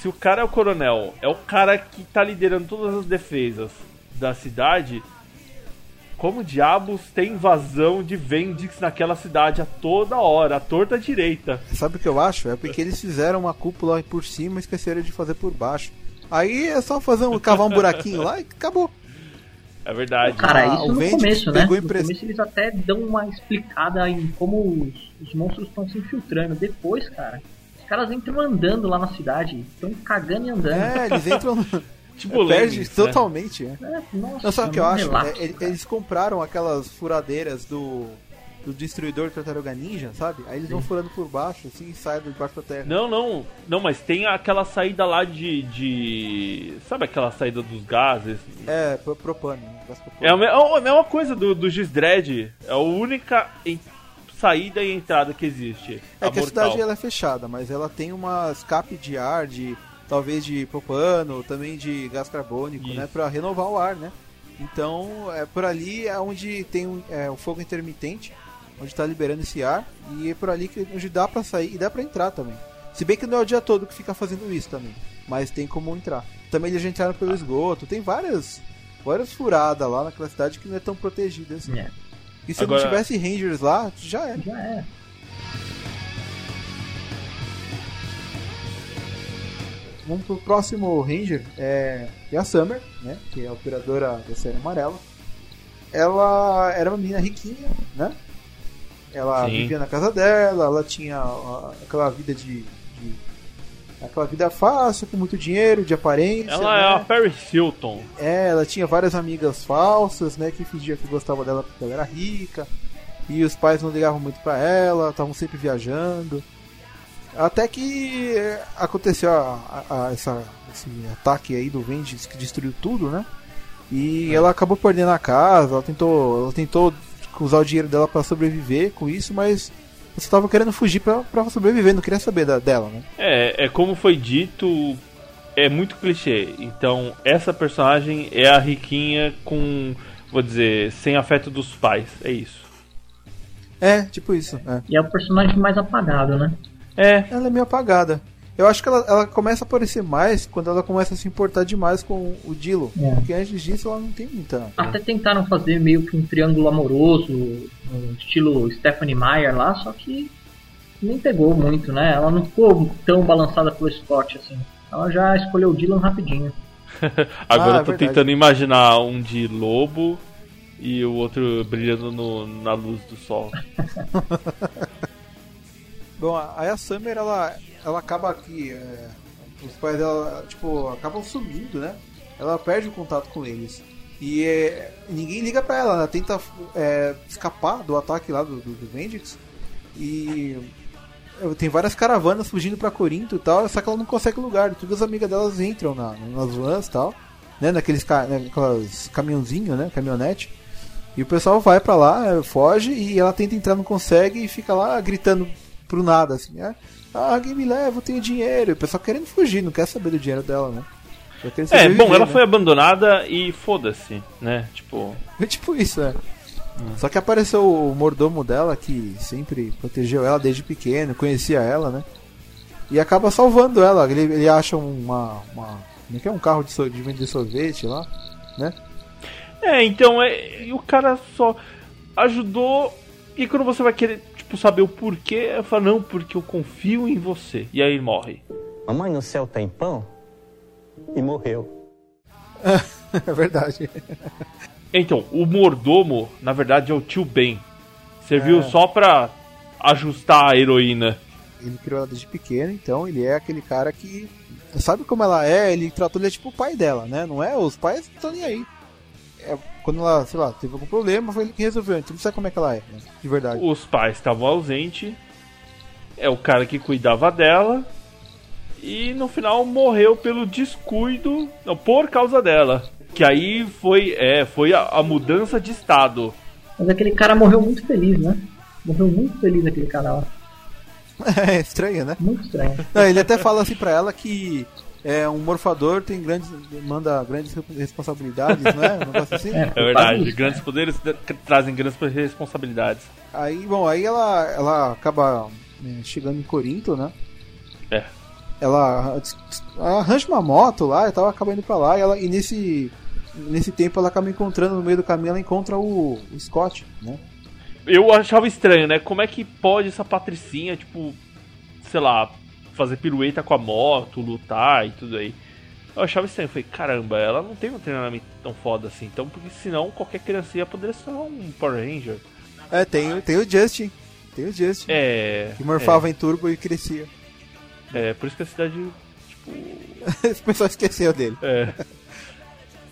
Se o cara é o coronel, é o cara que tá liderando todas as defesas da cidade, como diabos tem invasão de Vendix naquela cidade a toda hora, a torta direita. Sabe o que eu acho? É porque eles fizeram uma cúpula por cima e esqueceram de fazer por baixo. Aí é só fazer um cavar um buraquinho lá e acabou. É verdade. Cara, Ah, isso o no começo, né? No começo eles até dão uma explicada em como os, os monstros estão se infiltrando. Depois, cara, os caras entram andando lá na cidade, estão cagando e andando. É, eles [laughs] entram. Tipo perde Lemmings, né? totalmente. é. É, nossa, Não, sabe o que eu não acho? relaxa, É, eles compraram aquelas furadeiras do, do destruidor Tartaruga Ninja, sabe? Aí eles vão furando por baixo, assim, e saem debaixo da terra. Não, não, não, mas tem aquela saída lá de. de sabe aquela saída dos gases? É, pro- propano. né? Gás propano. É a, me- é a mesma coisa do, do X-Dread. É a única saída e entrada que existe. É que a mortal. cidade ela é fechada, mas ela tem uma escape de ar, de talvez de propano, também de gás carbônico, Isso. né, Pra renovar o ar, né? Então, é por ali é onde tem um, é, o fogo intermitente, onde tá liberando esse ar e é por ali que onde dá pra sair e dá pra entrar também. Se bem que não é o dia todo que fica fazendo isso também, mas tem como entrar. Também eles já entraram pelo esgoto, tem várias várias furadas lá naquela cidade que não é tão protegida assim. É, E se Agora- não tivesse rangers lá, já era. já é. Vamos pro próximo Ranger, é, é a Summer, né? Que é a operadora da série amarela. Ela era uma menina riquinha, né? Ela Sim. vivia na casa dela, ela tinha aquela vida de, de- aquela vida fácil, com muito dinheiro, de aparência. Ela né? é a Paris Hilton. É, ela tinha várias amigas falsas, né? Que fingia que gostava dela porque ela era rica. E os pais não ligavam muito pra ela, estavam sempre viajando. Até que é, aconteceu a- a- a- essa- esse ataque aí do Vengeance que destruiu tudo, né? E ela acabou perdendo a casa, ela tentou, ela tentou usar o dinheiro dela pra sobreviver com isso, mas você tava querendo fugir pra, pra sobreviver, não queria saber da- dela, né? É, é como foi dito, é muito clichê. Então, essa personagem é a riquinha com, vou dizer, sem afeto dos pais. É isso. É, tipo isso. É. E é o personagem mais apagado, né? É, Ela é meio apagada. Eu acho que ela, ela começa a aparecer mais quando ela começa a se importar demais com o Dilo. É. Porque antes disso ela não tem muita. Até tentaram fazer meio que um triângulo amoroso, no estilo Stephanie Meyer lá, só que nem pegou muito, né? Ela não ficou tão balançada pelo Scott assim. Ela já escolheu o Dylan rapidinho. [laughs] agora Ah, eu tô verdade. tentando imaginar um de lobo e o outro brilhando no- na luz do sol. [laughs] Bom, aí a Summer ela, ela acaba aqui. é, os pais dela, tipo, acabam sumindo, né? Ela perde o contato com eles. E é, ninguém liga pra ela, ela tenta é, escapar do ataque lá do, do, do Vendix. E tem várias caravanas fugindo pra Corinto e tal, só que ela não consegue lugar. Todas as amigas delas entram na, nas vans e tal, né? Naqueles naquelas caminhãozinhos, né? Caminhonete. E o pessoal vai pra lá, foge e ela tenta entrar, não consegue e fica lá gritando pro nada, assim, é, ah, alguém me leva, eu tenho dinheiro. E o pessoal querendo fugir, não quer saber do dinheiro dela, né? É, bom, ela né? foi abandonada e foda-se, né? Tipo, Foi [laughs] tipo isso, é. Só que apareceu o mordomo dela, que sempre protegeu ela desde pequeno, conhecia ela, né? E acaba salvando ela. Ele, ele acha uma. uma como é que é? Um carro de, so- de vender sorvete lá, né? É, então, é, e o cara só ajudou. E quando você vai querer, tipo, saber o porquê, eu falo, não, porque eu confio em você. E aí ele morre. Mamãe no céu tem pão? E morreu. [laughs] é verdade. Então, o mordomo, na verdade, é o tio Ben. Serviu É. só pra ajustar a heroína. Ele criou ela desde pequeno, então ele é aquele cara que. Sabe como ela é? Ele tratou ele tipo o pai dela, né? Não é? Os pais não estão nem aí. É, quando ela, sei lá, teve algum problema, foi ele que resolveu. Então não sabe como é que ela é, né? De verdade. Os pais estavam ausentes. É o cara que cuidava dela. E no final morreu pelo descuido, não, por causa dela. Que aí foi, é, foi a, a mudança de estado. Mas aquele cara morreu muito feliz, né? Morreu muito feliz aquele cara lá. [laughs] É estranho, né? Muito estranho. Não, ele até fala assim pra ela que é, um morfador tem grandes. manda grandes responsabilidades, né? Um negócio assim. [laughs] É, É verdade, isso, grandes né? poderes trazem grandes responsabilidades. Aí, bom, aí ela, ela acaba né, chegando em Corinto, né? É. Ela ela arranja uma moto lá e tal, acaba indo pra lá e, ela, e nesse. nesse tempo ela acaba encontrando, no meio do caminho, ela encontra o, o Scott, né? Eu achava estranho, né? Como é que pode essa patricinha, tipo, sei lá, fazer pirueta com a moto, lutar e tudo aí. Eu achava estranho, eu falei, caramba, ela não tem um treinamento tão foda assim, então, porque senão qualquer criancinha poderia ser um Power Ranger. É, tem, tem o Justin. Tem o Justin. É. Que morfava é. em turbo e crescia. É, por isso que a cidade, tipo. [laughs] o pessoal esqueceu dele. É.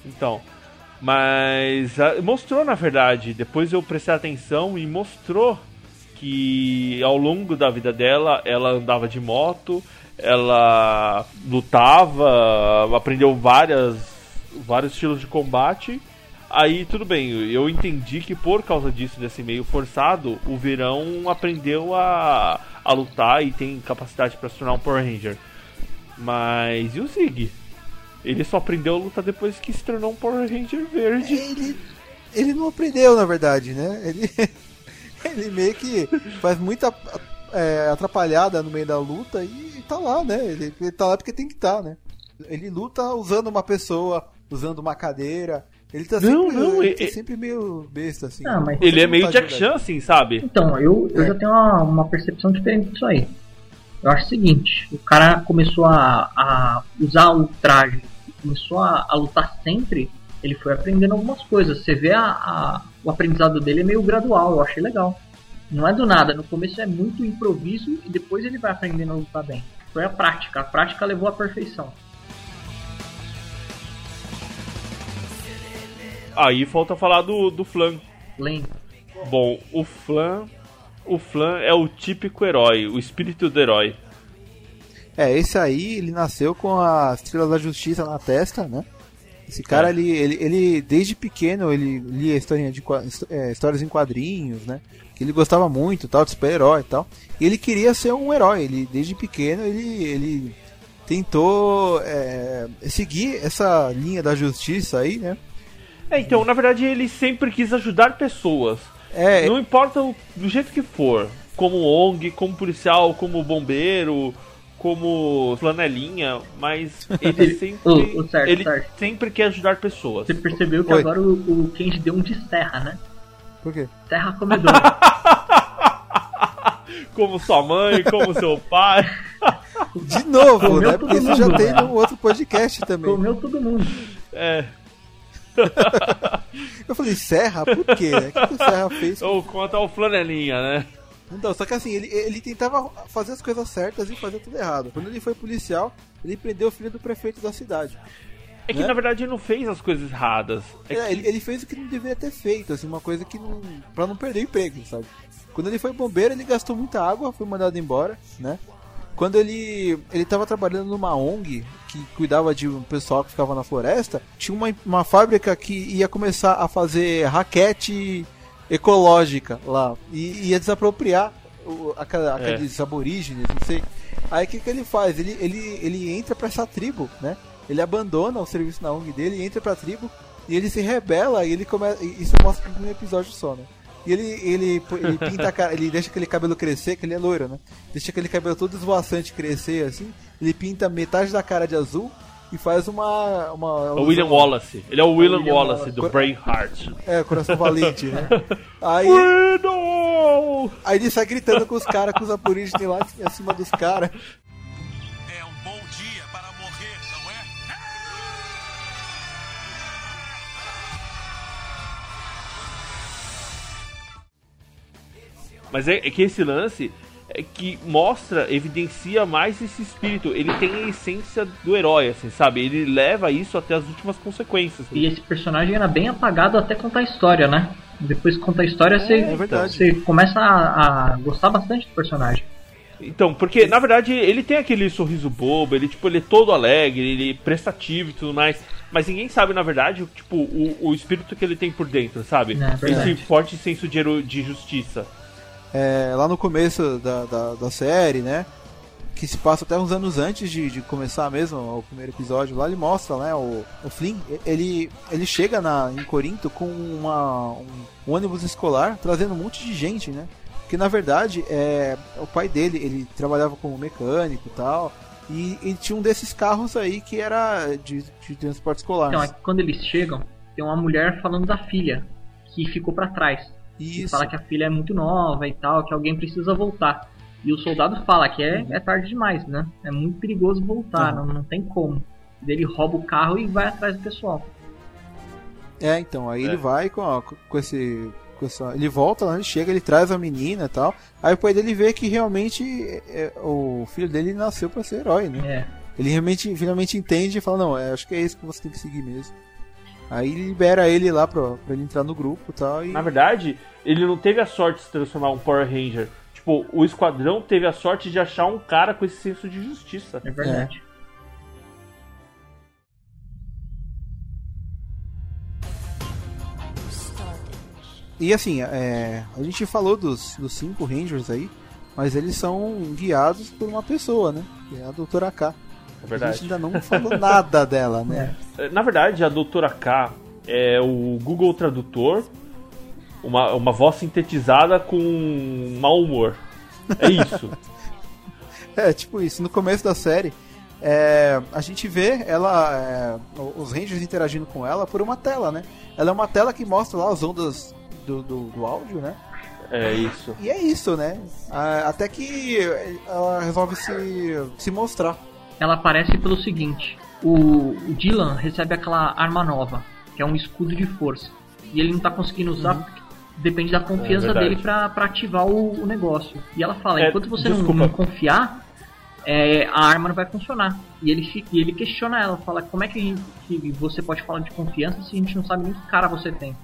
Então. Mas a, mostrou, na verdade, depois eu prestei atenção e mostrou que ao longo da vida dela ela andava de moto, ela lutava, aprendeu várias, vários estilos de combate. Aí tudo bem, eu entendi que por causa disso, desse meio forçado, o Verão aprendeu a, a lutar e tem capacidade para se tornar um Power Ranger. Mas e o Zig? Ele só aprendeu a lutar depois que se tornou um Power Ranger verde. Ele, ele não aprendeu, na verdade, né? Ele, [laughs] [laughs] ele meio que faz muita é, atrapalhada no meio da luta e tá lá, né? Ele, ele tá lá porque tem que estar, tá, né? Ele luta usando uma pessoa, usando uma cadeira. Ele tá não, sempre, não, ele, ele... Tá sempre meio besta, assim. Não, mas ele é meio Jack Chan, assim, sabe? Então, eu, eu é. já tenho uma, uma percepção diferente disso aí. Eu acho o seguinte, o cara começou a, a usar o traje, começou a, a, lutar sempre, ele foi aprendendo algumas coisas. Você vê a, a, o aprendizado dele é meio gradual, eu achei legal. Não é do nada, no começo é muito improviso e depois ele vai aprendendo a lutar bem. Foi a prática, a prática levou à perfeição. Aí falta falar do, do Flan. Flan. Bom, o Flan. O Flan é o típico herói, o espírito do herói. É, esse aí, ele nasceu com a Estrela da Justiça na testa, né? Esse cara, é. ele, ele, ele, desde pequeno, ele lia historinha de, é, histórias em quadrinhos, né? Que ele gostava muito, tal, de super-herói e tal. E ele queria ser um herói. Ele, desde pequeno, ele, ele tentou é, seguir essa linha da justiça aí, né? É, então, na verdade, ele sempre quis ajudar pessoas. É, Não importa o, do jeito que for. Como ONG, como policial, como bombeiro, como flanelinha, mas ele sempre, o, o certo, ele certo. sempre quer ajudar pessoas. Você percebeu que Oi. agora o, o Kenji deu um de serra, né? Por quê? Terra comedora. [laughs] como sua mãe, como seu pai. [laughs] De novo, Comeu né? Porque isso já tem no outro podcast também. Comeu todo mundo. É. [laughs] Eu falei, Serra? Por quê? O que, o Serra fez? Ou conta o flanelinha, né? Então, só que assim, ele, ele tentava fazer as coisas certas e fazer tudo errado. Quando ele foi policial, ele prendeu o filho do prefeito da cidade. É que né? na verdade ele não fez as coisas erradas. É, é que... ele, ele, fez o que não deveria ter feito, assim, uma coisa que não. pra não perder o emprego, sabe? Quando ele foi bombeiro, ele gastou muita água, foi mandado embora, né? Quando ele ele estava trabalhando numa ONG que cuidava de um pessoal que ficava na floresta, tinha uma, uma fábrica que ia começar a fazer raquete ecológica lá e ia desapropriar o, aquela, aqueles é. aborígenes, não sei. Aí o que, que ele faz? Ele, ele, ele entra para essa tribo, né? Ele abandona o serviço na ONG dele, entra pra tribo e ele se rebela e ele começa. Isso mostra no episódio só, né? E ele, ele, ele pinta a cara, ele deixa aquele cabelo crescer, que ele é loiro, né? Deixa aquele cabelo todo esvoaçante crescer assim. Ele pinta metade da cara de azul e faz uma. uma o William Wallace. Ele é o William, William Wallace, Wallace do Braveheart. É, Coração Valente, né? [laughs] Aí. Aí ele sai gritando com os caras, com os aborígenes lá acima dos caras. Mas é, é que esse lance é que mostra, evidencia mais esse espírito. Ele tem a essência do herói, assim, sabe? Ele leva isso até as últimas consequências. E esse personagem era bem apagado até contar a história, né? Depois que conta a história, é, você, é você começa a, a, gostar bastante do personagem. Então, porque na verdade ele tem aquele sorriso bobo, ele tipo, ele é todo alegre, ele é prestativo e tudo mais. Mas ninguém sabe, na verdade, tipo, o, o espírito que ele tem por dentro, sabe? É, Esse forte senso de, de justiça é, lá no começo da, da, da, série, né? Que se passa até uns anos antes de, de começar mesmo o primeiro episódio. Lá ele mostra, né? O, o Flynn, ele, ele chega na, em Corinto com uma, um, um ônibus escolar trazendo um monte de gente, né? Que na verdade é o pai dele, ele trabalhava como mecânico e tal. E, e tinha um desses carros aí que era de, de transporte escolar. Então, é quando eles chegam, tem uma mulher falando da filha, que ficou pra trás. E Isso. fala que a filha é muito nova e tal, que alguém precisa voltar. E o soldado fala que é, é tarde demais, né? É muito perigoso voltar, não, não tem como. Ele rouba o carro e vai atrás do pessoal. É, então, aí É. ele vai com, a- com esse. Com essa, ele volta lá, ele chega, ele traz a menina e tal. Aí o pai dele vê que realmente é, o filho dele nasceu pra ser herói, né? É. Ele realmente, finalmente entende e fala, não, é, acho que é isso que você tem que seguir mesmo. Aí libera ele lá pra, pra ele entrar no grupo e tal. E... Na verdade, ele não teve a sorte de se transformar um Power Ranger. Tipo, o esquadrão teve a sorte de achar um cara com esse senso de justiça. É verdade. E assim, é, a gente falou dos, dos cinco Rangers aí, mas eles são guiados por uma pessoa, né? Que é a Doutora K. É A verdade. gente ainda não falou nada dela, né? Na verdade, a doutora K é o Google Tradutor, uma, uma voz sintetizada com mau humor. É isso. [laughs] É, tipo isso. No começo da série, é, a gente vê ela, é, os Rangers interagindo com ela por uma tela, né? Ela é uma tela que mostra lá as ondas do, do, do áudio, né? É isso. E é isso, né? Até que ela resolve se, se mostrar. Ela aparece pelo seguinte: o, Dylan recebe aquela arma nova, que é um escudo de força. E ele não tá conseguindo usar porque depende da confiança É dele pra, pra ativar o, o negócio. E ela fala: É, enquanto você não, não confiar, é, a arma não vai funcionar. E ele, fica, ele questiona ela: fala, como é que, a gente- que você pode falar de confiança se a gente não sabe nem que cara você tem?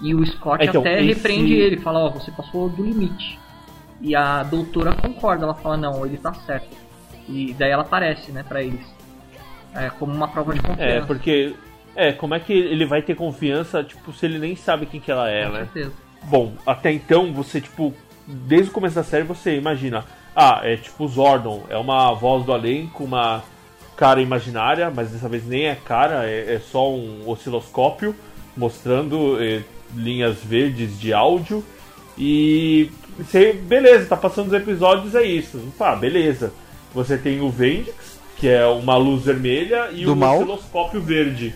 E o Scott Então, até esse- repreende ele, fala: Ó, você passou do limite. E a doutora concorda, ela fala: Não, ele tá certo. E daí ela aparece, né, pra eles. É, como uma prova de É, confiança. porque. É, como é que ele vai ter confiança, tipo, se ele nem sabe quem que ela é, Com né? certeza. Bom, até então você, tipo, desde o começo da série você imagina, ah, é tipo o Zordon, é uma voz do além com uma cara imaginária, mas dessa vez nem é cara, é, é só um osciloscópio mostrando eh, linhas verdes de áudio e você, beleza, tá passando os episódios, é isso. Pá, beleza. Você tem o Vendix, que é uma luz vermelha, e Do o mal. osciloscópio verde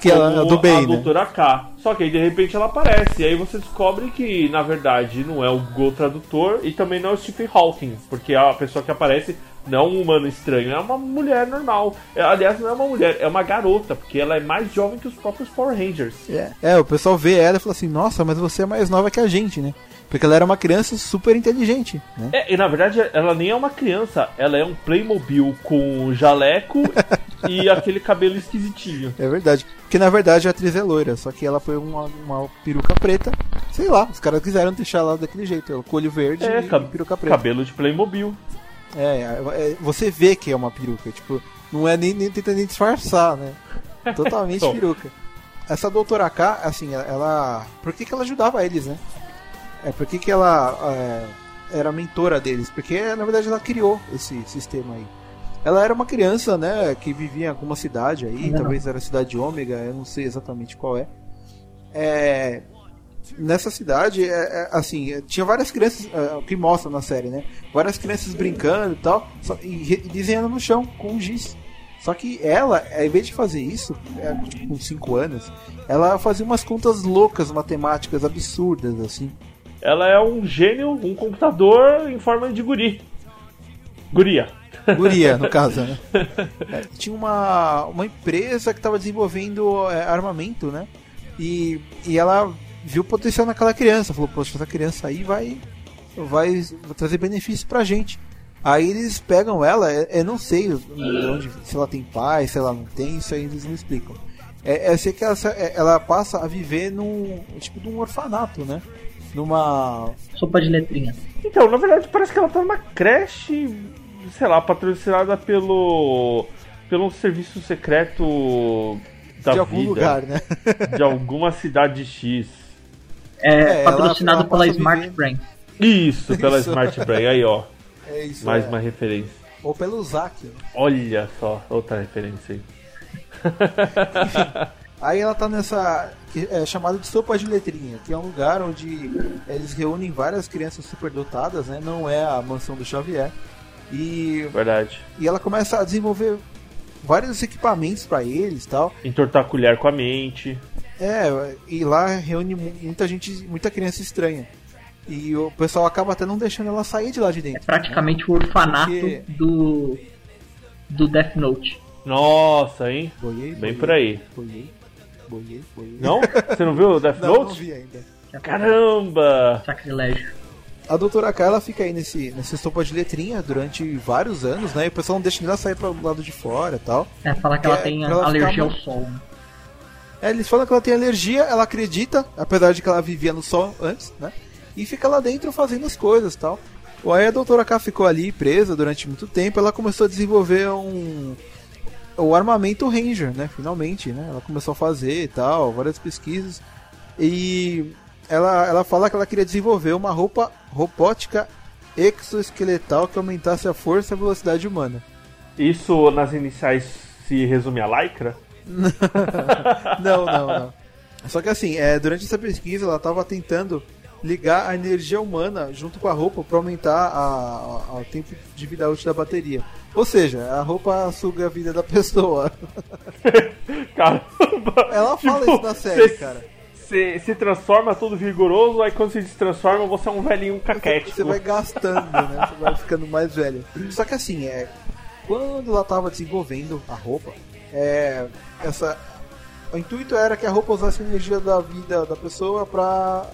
Que é do bem, a né? doutora K. Só que aí de repente ela aparece. E aí você descobre que, na verdade, não é o Go Tradutor e também não é o Stephen Hawking. Porque a pessoa que aparece não é um humano estranho, é uma mulher normal. É, aliás, não é uma mulher, é uma garota, porque ela é mais jovem que os próprios Power Rangers. É, é, o pessoal vê ela e fala assim, nossa, mas você é mais nova que a gente, né? Porque ela era uma criança super inteligente, né? É, e na verdade ela nem é uma criança, ela é um Playmobil com jaleco [laughs] e aquele cabelo esquisitinho. É verdade. Porque na verdade a atriz é loira, só que ela foi uma, uma peruca preta. Sei lá, os caras quiseram deixar ela daquele jeito, ela com olho verde É, e peruca preta. cabelo de Playmobil. É, é, você vê que é uma peruca, tipo, não é nem, nem tentando nem disfarçar, né? Totalmente [laughs] peruca. Essa doutora K, assim, ela. Por que, que ela ajudava eles, né? É, por que, que ela é, era mentora deles? Porque, na verdade, ela criou esse sistema aí. Ela era uma criança, né, que vivia em alguma cidade aí, Não. talvez era a cidade de Ômega, eu não sei exatamente qual é. É, nessa cidade, é, é, assim, é, tinha várias crianças, o que mostra na série, né? Várias crianças brincando e tal, só- e, desenhando no chão com giz. Só que ela, ao invés de fazer isso, com 5 anos, ela fazia umas contas loucas, matemáticas absurdas, assim. Ela é um gênio, um computador em forma de guri. Guria. Guria, no [laughs] caso, né? É, tinha uma, uma empresa que estava desenvolvendo é, armamento, né? E, e ela viu potencial naquela criança, falou, poxa, essa criança aí vai, vai trazer benefício pra gente. Aí eles pegam ela, é- eu não sei de onde, se ela tem pai, se ela não tem, isso aí eles não explicam. É, eu sei que ela, é, ela passa a viver num tipo de um orfanato, né? Numa. Sopa de letrinha. Então, na verdade, parece que ela tá numa creche, sei lá, patrocinada pelo. pelo serviço secreto da de algum vida. lugar, né? De alguma cidade X. É, É, ela- patrocinado ela pela passa a Smart viver- Brain. Isso, pela Isso. Smart Brain. Aí, ó. É isso. Mais é. uma referência. Ou pelo Zack. né? Olha só, outra referência aí. [laughs] Aí ela tá nessa. Que é chamada de sopa de letrinha, que é um lugar onde eles reúnem várias crianças superdotadas, né? Não é a mansão do Xavier. E, Verdade. e ela começa a desenvolver vários equipamentos pra eles tal. Entortar a colher com a mente. É, e lá reúne mu- muita gente, muita criança estranha. E o pessoal acaba até não deixando ela sair de lá de dentro. Praticamente o orfanato Porque- do. do Death Note. Nossa, hein? Boiei, Bem boiei, por aí. Boiei, boiei, boiei. Não? Você não viu o Death Não, não Note? vi ainda. Caramba! Sacrilégio. A doutora K, ela fica aí nesse, nessa estopa de letrinha durante vários anos, né? E o pessoal não deixa nem ela sair pro lado de fora e tal. É, falar que ela é tem ela alergia ao sol. né? É, eles falam que ela tem alergia, ela acredita, apesar de que ela vivia no sol antes, né? E fica lá dentro fazendo as coisas tal. Aí a doutora K ficou ali presa durante muito tempo, ela começou a desenvolver um. O armamento Ranger, né? Finalmente, né? Ela começou a fazer e tal, várias pesquisas. E ela, ela fala que ela queria desenvolver uma roupa robótica exoesqueletal que aumentasse a força e a velocidade humana. Isso nas iniciais se resume a lycra? [laughs] não, não, não. Só que assim, é, durante essa pesquisa ela estava tentando ligar a energia humana junto com a roupa para aumentar a, o tempo de vida útil da bateria. Ou seja, a roupa suga a vida da [laughs] pessoa. [laughs] Caramba! Ela fala Tipo, isso na série, cê- cara. Você se transforma todo vigoroso, aí quando se transforma você é um velhinho caquético. Você vai gastando, né? Você vai ficando mais velho. Só que assim, é, quando ela estava desenvolvendo a roupa, é, essa, o intuito era que a roupa usasse a energia da vida da pessoa para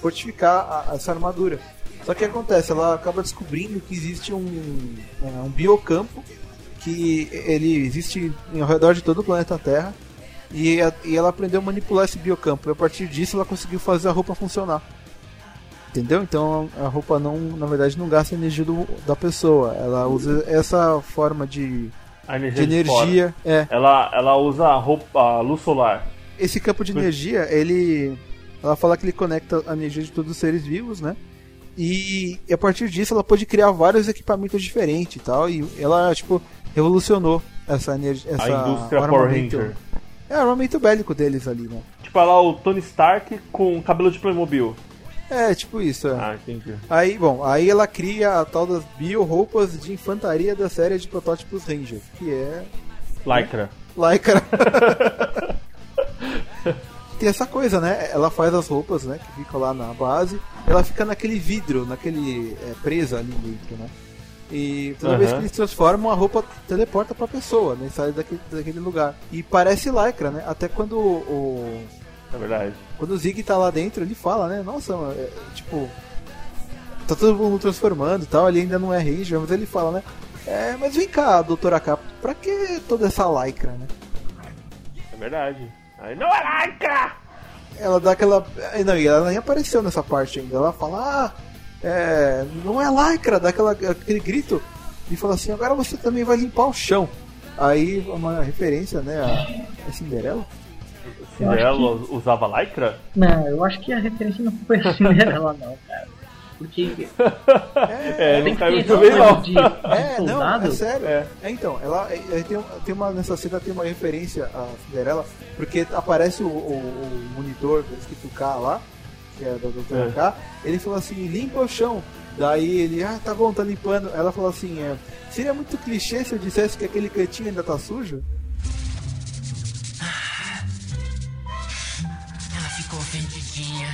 fortificar a- essa armadura. Só que o que acontece? Ela acaba descobrindo que existe um, é, um biocampo que ele existe ao redor de todo o planeta Terra e, a- e ela aprendeu a manipular esse biocampo. E a partir disso ela conseguiu fazer a roupa funcionar. Entendeu? Então a roupa não, na verdade, não gasta energia do- da pessoa. Ela usa essa forma de, A de energia. de energia. É. Ela, ela usa a roupa, a luz solar. Esse campo de energia, ele. Ela fala que ele conecta a energia de todos os seres vivos, né? E, e a partir disso ela pode criar vários equipamentos diferentes e tal. E ela, tipo, revolucionou essa energia. Essa a indústria Power Ranger. É, o armamento bélico deles ali, né? Tipo lá o Tony Stark com cabelo de Playmobil. É, tipo isso, é. Ah, entendi. Aí, bom, aí ela cria a tal das bio-roupas de infantaria da série de protótipos Ranger, que é Lycra. Lycra. [laughs] Tem essa coisa, né? Ela faz as roupas, né? Que ficam lá na base. Ela fica naquele vidro, naquele. É, presa ali dentro, né? E toda vez que eles transformam, a roupa teleporta pra pessoa, né? Sai daquele, daquele lugar. E parece Lycra, né? Até quando o. É verdade. Quando o Zig tá lá dentro, ele fala, né? Nossa, é, tipo. Tá todo mundo transformando e tal, ele ainda não é Ranger, mas ele fala, né? É, mas vem cá, doutora K, pra que toda essa lycra, né? É verdade. Aí não é Lycra! Ela dá aquela. eh, Não, e ela nem apareceu nessa parte ainda. Ela fala, ah, é, não é lycra, dá aquela, aquele grito e fala assim: agora você também vai limpar o chão. Aí, uma referência, né, a, a Cinderela. Cinderela usava Lycra? Não, eu acho que a referência não foi a Cinderela, não, cara. Porque É, tem não que caiu ter muito bem não. de, [laughs] de É, não, soldado. é sério. É. É, então, ela é, tem, tem uma, nessa cena tem uma referência a Cinderela, porque aparece o, o, o monitor escrito K lá, que é da doutora É. K, ele falou assim, limpa o chão. Daí ele, ah, tá bom, tá limpando. Ela falou assim, é, seria muito clichê se eu dissesse que aquele cantinho ainda tá sujo? Ofendidinha.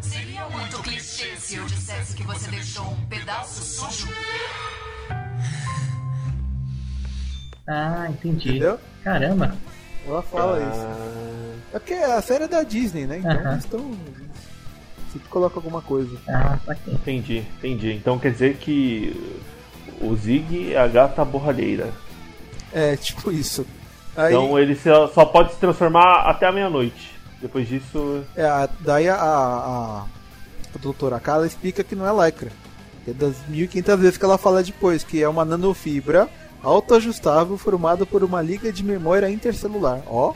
Seria muito clichê se eu dissesse que você deixou um pedaço sujo. Ah, entendi. Entendeu? Caramba. Ela fala Ah. isso. É porque a série é da Disney, né? Então Aham. eles estão. Sempre coloca alguma coisa. Ah, saquei. Entendi, entendi. Então quer dizer que o Zig é a gata borralheira. É, tipo isso. Aí, Então ele só só pode se transformar até a meia-noite. Depois disso. É, a- daí a, a, a doutora Carla explica que não é lycra. É das 1500 vezes que ela fala depois, que é uma nanofibra autoajustável formada por uma liga de memória intercelular. Ó,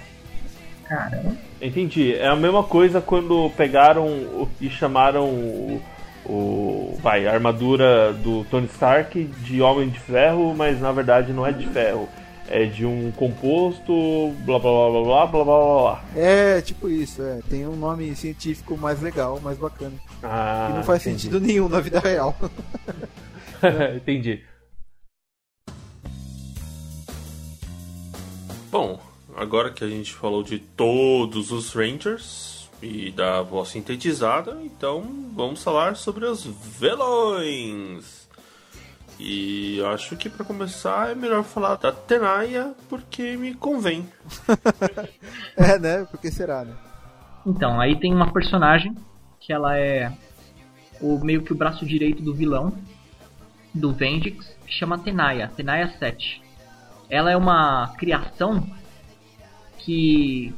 Caramba. Entendi. É a mesma coisa quando pegaram o- e chamaram o, o- vai, a armadura do Tony Stark de Homem de Ferro, mas na verdade não é de ferro é de um composto, blá blá blá blá blá blá blá É, tipo isso, é. Tem um nome científico mais legal, mais bacana. Ah, que não faz entendi. sentido nenhum na vida real. [laughs] É. [laughs] entendi. Bom, agora que a gente falou de todos os Rangers e da voz sintetizada, então vamos falar sobre os velões. E acho que para começar é melhor falar da Tenaya porque me convém. [laughs] é, né? Porque será, né? Então, aí tem uma personagem que ela é o meio que o braço direito do vilão do Vendix, que chama Tenaya, Tenaya 7. Ela é uma criação que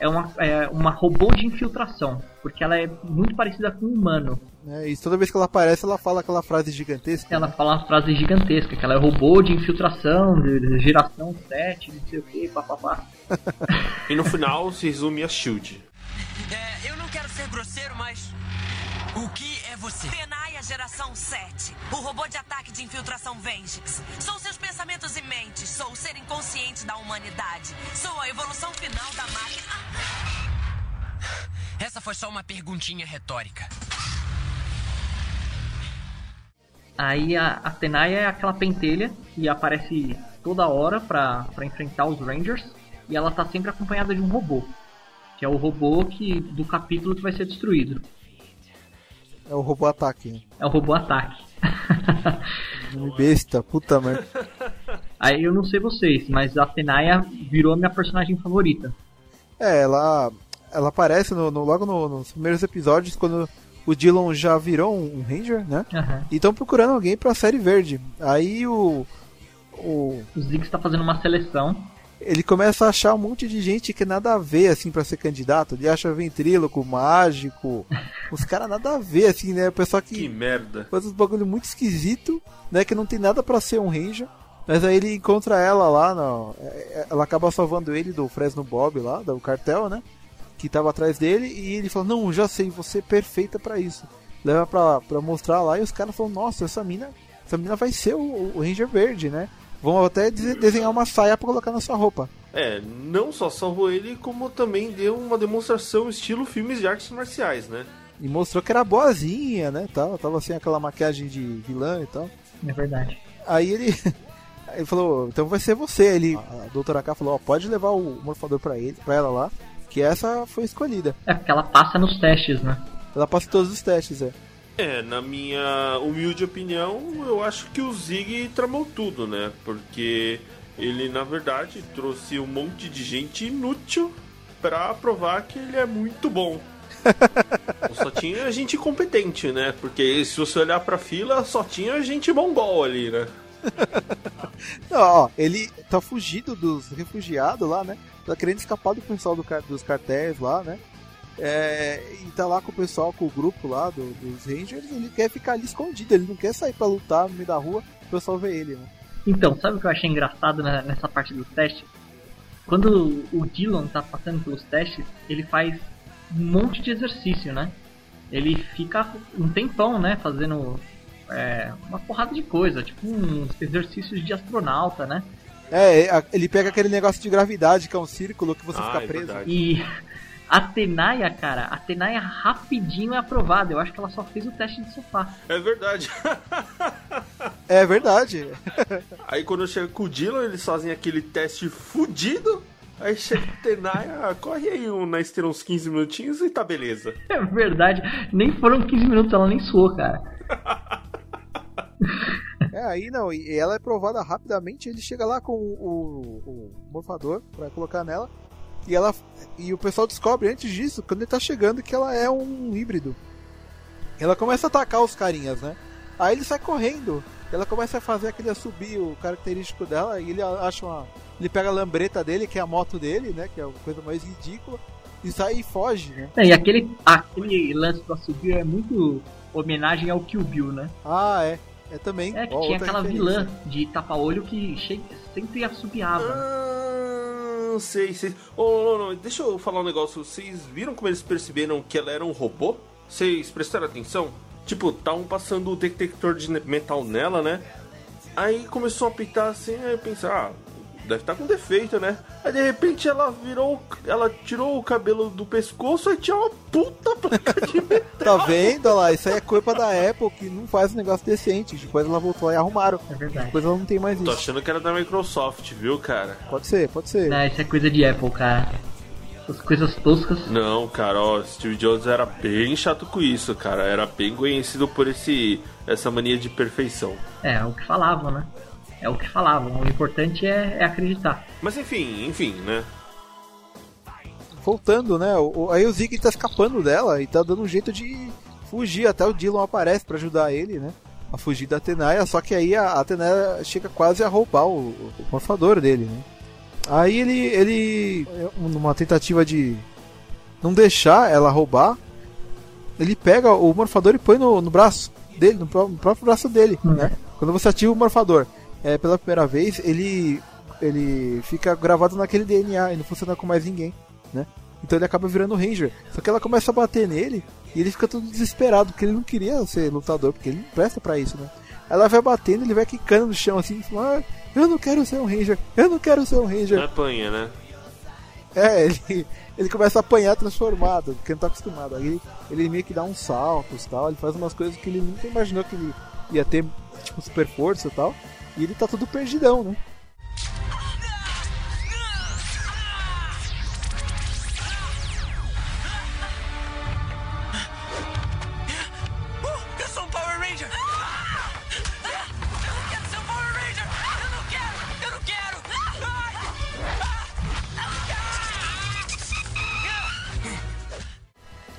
é uma, é uma robô de infiltração, porque ela é muito parecida com um humano. É, e toda vez que ela aparece, ela fala aquela frase gigantesca. Ela fala uma frase gigantesca, que ela é robô de infiltração, de, de geração 7, não sei o que, papapá. e no final se resume a Shield. É, eu não quero ser grosseiro, mas. O que é você? Tenaya Geração 7. O robô de ataque de infiltração Vengix. Sou seus pensamentos e mentes. Sou o ser inconsciente da humanidade. Sou a evolução final da máquina. Essa foi só uma perguntinha retórica. Aí a, a Tenaya é aquela pentelha que aparece toda hora pra, pra enfrentar os Rangers. E ela tá sempre acompanhada de um robô. Que é o robô que do capítulo que vai ser destruído. É o robô ataque. Né? É o robô ataque. [laughs] Besta, puta merda. [laughs] Aí eu não sei vocês, mas a Tenaya virou a minha personagem favorita. É, ela ela aparece no, no logo no, nos primeiros episódios quando o Dylan já virou um, Ranger, né? Uhum. E estão procurando alguém pra série verde. Aí o. O, o Ziggs está fazendo uma seleção. Ele começa a achar um monte de gente que nada a ver, assim, para ser candidato. Ele acha ventríloco, mágico. [laughs] Os caras nada a ver, assim, né? O pessoal que. Que merda. Faz uns bagulho muito esquisito, né? Que não tem nada para ser um Ranger. Mas aí ele encontra ela lá, no... ela acaba salvando ele do Fresno Bob lá, do cartel, né? Que tava atrás dele e ele falou: Não, já sei, você é perfeita para isso. Leva pra, pra mostrar lá e os caras falam: Nossa, essa mina, essa mina vai ser o, o Ranger Verde, né? Vão até desenhar uma saia para colocar na sua roupa. É, não só salvou ele, como também deu uma demonstração estilo filmes de artes marciais, né? E mostrou que era boazinha, né? Tava, tava sem aquela maquiagem de vilã e tal. É verdade. Aí ele. [laughs] Ele falou, então vai ser você. Ele, a doutora K falou, ó, pode levar o morfador para ele, para ela lá que essa foi escolhida. É porque ela passa nos testes, né? Ela passa todos os testes, é. É, na minha humilde opinião, eu acho que o Zig tramou tudo, né? Porque ele, na verdade, trouxe um monte de gente inútil para provar que ele é muito bom. [laughs] só tinha gente competente, né? Porque se você olhar pra fila, só tinha gente mongol ali, né? [laughs] Não, ó, ele tá fugido dos refugiados lá, né? Tá querendo escapar do pessoal do, dos cartéis lá, né? É, e tá lá com o pessoal, com o grupo lá do, dos Rangers, ele quer ficar ali escondido, ele não quer sair para lutar no meio da rua, o pessoal vê ele, né? Então, sabe o que eu achei engraçado nessa parte dos testes? Quando o Dylan tá passando pelos testes, ele faz um monte de exercício, né? Ele fica um tempão, né, fazendo é, uma porrada de coisa, tipo uns exercícios de astronauta, né? É, ele pega aquele negócio de gravidade, que é um círculo que você ah, fica é preso. Verdade. E [laughs] a Tenaya, cara, a Tenaya rapidinho é aprovada. Eu acho que ela só fez o teste de sofá. É verdade. [laughs] é verdade. [laughs] Aí quando chega com o Dylan, eles fazem aquele teste fudido. Aí chega a Tenaya, corre aí um, na esteira uns 15 minutinhos e tá beleza. É verdade. Nem foram 15 minutos, ela nem suou, cara. É, aí não, e ela é provada rapidamente, ele chega lá com o, o, o morfador para colocar nela. E ela e o pessoal descobre antes disso, quando ele tá chegando, que ela é um híbrido. Ela começa a atacar os carinhas, né? Aí ele sai correndo. Ela começa a fazer aquele subir o característico dela e ele acha uma. Ele pega a lambreta dele, que é a moto dele, né? Que é a coisa mais ridícula. E sai e foge, né? É, e aquele, aquele lance do subir é muito homenagem ao Kill Bill, né? Ah, é. É também. É, que tinha aquela vilã de tapa-olho que sempre assobiava. Ah, sei, sei. Oh, não, não, deixa eu falar um negócio. Vocês viram como eles perceberam que ela era um robô? Vocês prestaram atenção? Tipo, estavam passando o detector de metal nela, né? Aí começou a apitar assim, aí eu pensei, ah, deve estar com defeito, né? Aí de repente ela virou. Ela tirou o cabelo do pescoço e tinha uma puta placa de [laughs] metal. Tá vendo? Olha lá, isso aí é culpa da Apple que não faz um negócio decente. Depois ela voltou e arrumaram. É verdade. Depois ela não tem mais Tô isso. achando que era da Microsoft, viu, cara? Pode ser, pode ser. Não, isso é coisa de Apple, cara. Essas coisas toscas. Não, cara, ó, Steve Jobs era bem chato com isso, cara. Era bem conhecido por esse essa mania de perfeição. É, é o que falavam, né? É o que falavam. O importante é, é acreditar. Mas enfim, enfim, né? Voltando, né? o- aí o Zig tá escapando dela e tá dando um jeito de fugir. Até o Dylan aparece pra ajudar ele, né? A fugir da Atenaia. Só que aí a Atenaia chega quase a roubar o, o morfador dele, né? Aí ele, ele, numa tentativa de não deixar ela roubar, ele pega o morfador e põe no, no braço dele, no, pró- no próprio braço dele, né? Quando você ativa o morfador é, pela primeira vez, ele, ele fica gravado naquele DNA e não funciona com mais ninguém, né? Então ele acaba virando Ranger. Só que ela começa a bater nele e ele fica todo desesperado, porque ele não queria ser lutador, porque ele não presta pra isso, né? Ela vai batendo, ele vai quicando no chão assim, falando, ah, eu não quero ser um Ranger, eu não quero ser um Ranger. Apanha, né? É, [laughs] ele, ele começa a apanhar transformado, porque não tá acostumado. Aí ele, ele meio que dá uns saltos e tal, ele faz umas coisas que ele nunca imaginou que ele ia ter, tipo, super força e tal. E ele tá todo perdidão, né?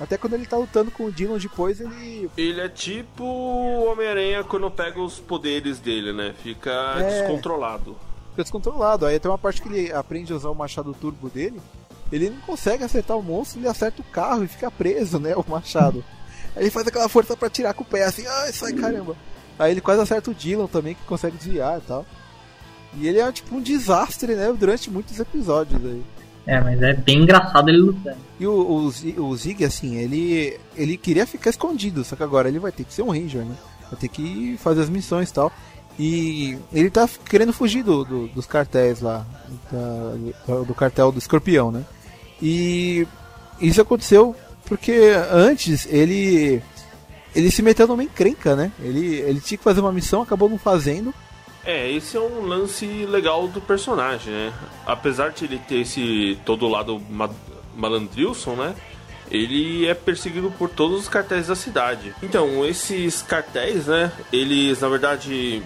Até quando ele tá lutando com o Dylan depois, ele. Ele é tipo o Homem-Aranha quando pega os poderes dele, né? Fica É. descontrolado. fica descontrolado. Aí tem uma parte que ele aprende a usar o machado turbo dele. Ele não consegue acertar o monstro, ele acerta o carro e fica preso, né? O machado. [laughs] Aí ele faz aquela força pra tirar com o pé, assim, ai, sai caramba. Aí ele quase acerta o Dylan também, que consegue desviar e tal. E ele é tipo um desastre, né? Durante muitos episódios aí. É, mas é bem engraçado ele lutando. E o, o, o Zig, assim, ele, ele queria ficar escondido, só que agora ele vai ter que ser um Ranger, né? Vai ter que fazer as missões e tal. E ele tá querendo fugir do, do- dos cartéis lá, da- do cartel do escorpião, né? E isso aconteceu porque antes ele ele se meteu numa encrenca, né? Ele, ele tinha que fazer uma missão, acabou não fazendo. É, esse é um lance legal do personagem, né? Apesar de ele ter esse todo lado ma malandrilson, né? Ele é perseguido por todos os cartéis da cidade. Então, esses cartéis, né? Eles, na verdade,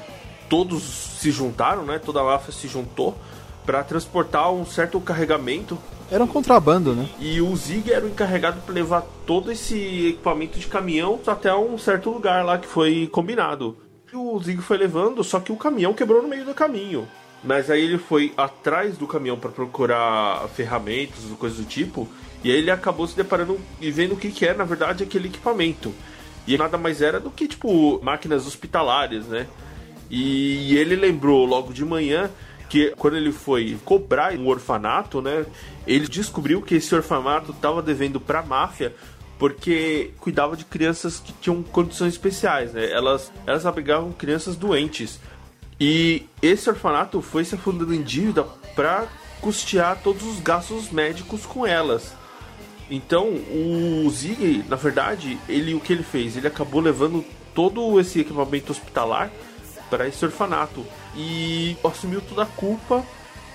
todos se juntaram, né? Toda a máfia se juntou para transportar um certo carregamento Era um contrabando, né? e o Zig era o encarregado para levar todo esse equipamento de caminhão até um certo lugar lá que foi combinado. E o Zig foi levando, só que o caminhão quebrou no meio do caminho. Mas aí ele foi atrás do caminhão para procurar ferramentas, coisas do tipo, e aí ele acabou se deparando e vendo o que, que é, na verdade, aquele equipamento. E nada mais era do que, tipo, máquinas hospitalares, né? E ele lembrou logo de manhã que quando ele foi cobrar um orfanato, né? Ele descobriu que esse orfanato estava devendo para a máfia porque cuidava de crianças que tinham condições especiais, né? Elas, elas abrigavam crianças doentes. E esse orfanato foi se afundando em dívida para custear todos os gastos médicos com elas. Então, o Zig, na verdade, ele o que ele fez? Ele acabou levando todo esse equipamento hospitalar para esse orfanato e assumiu toda a culpa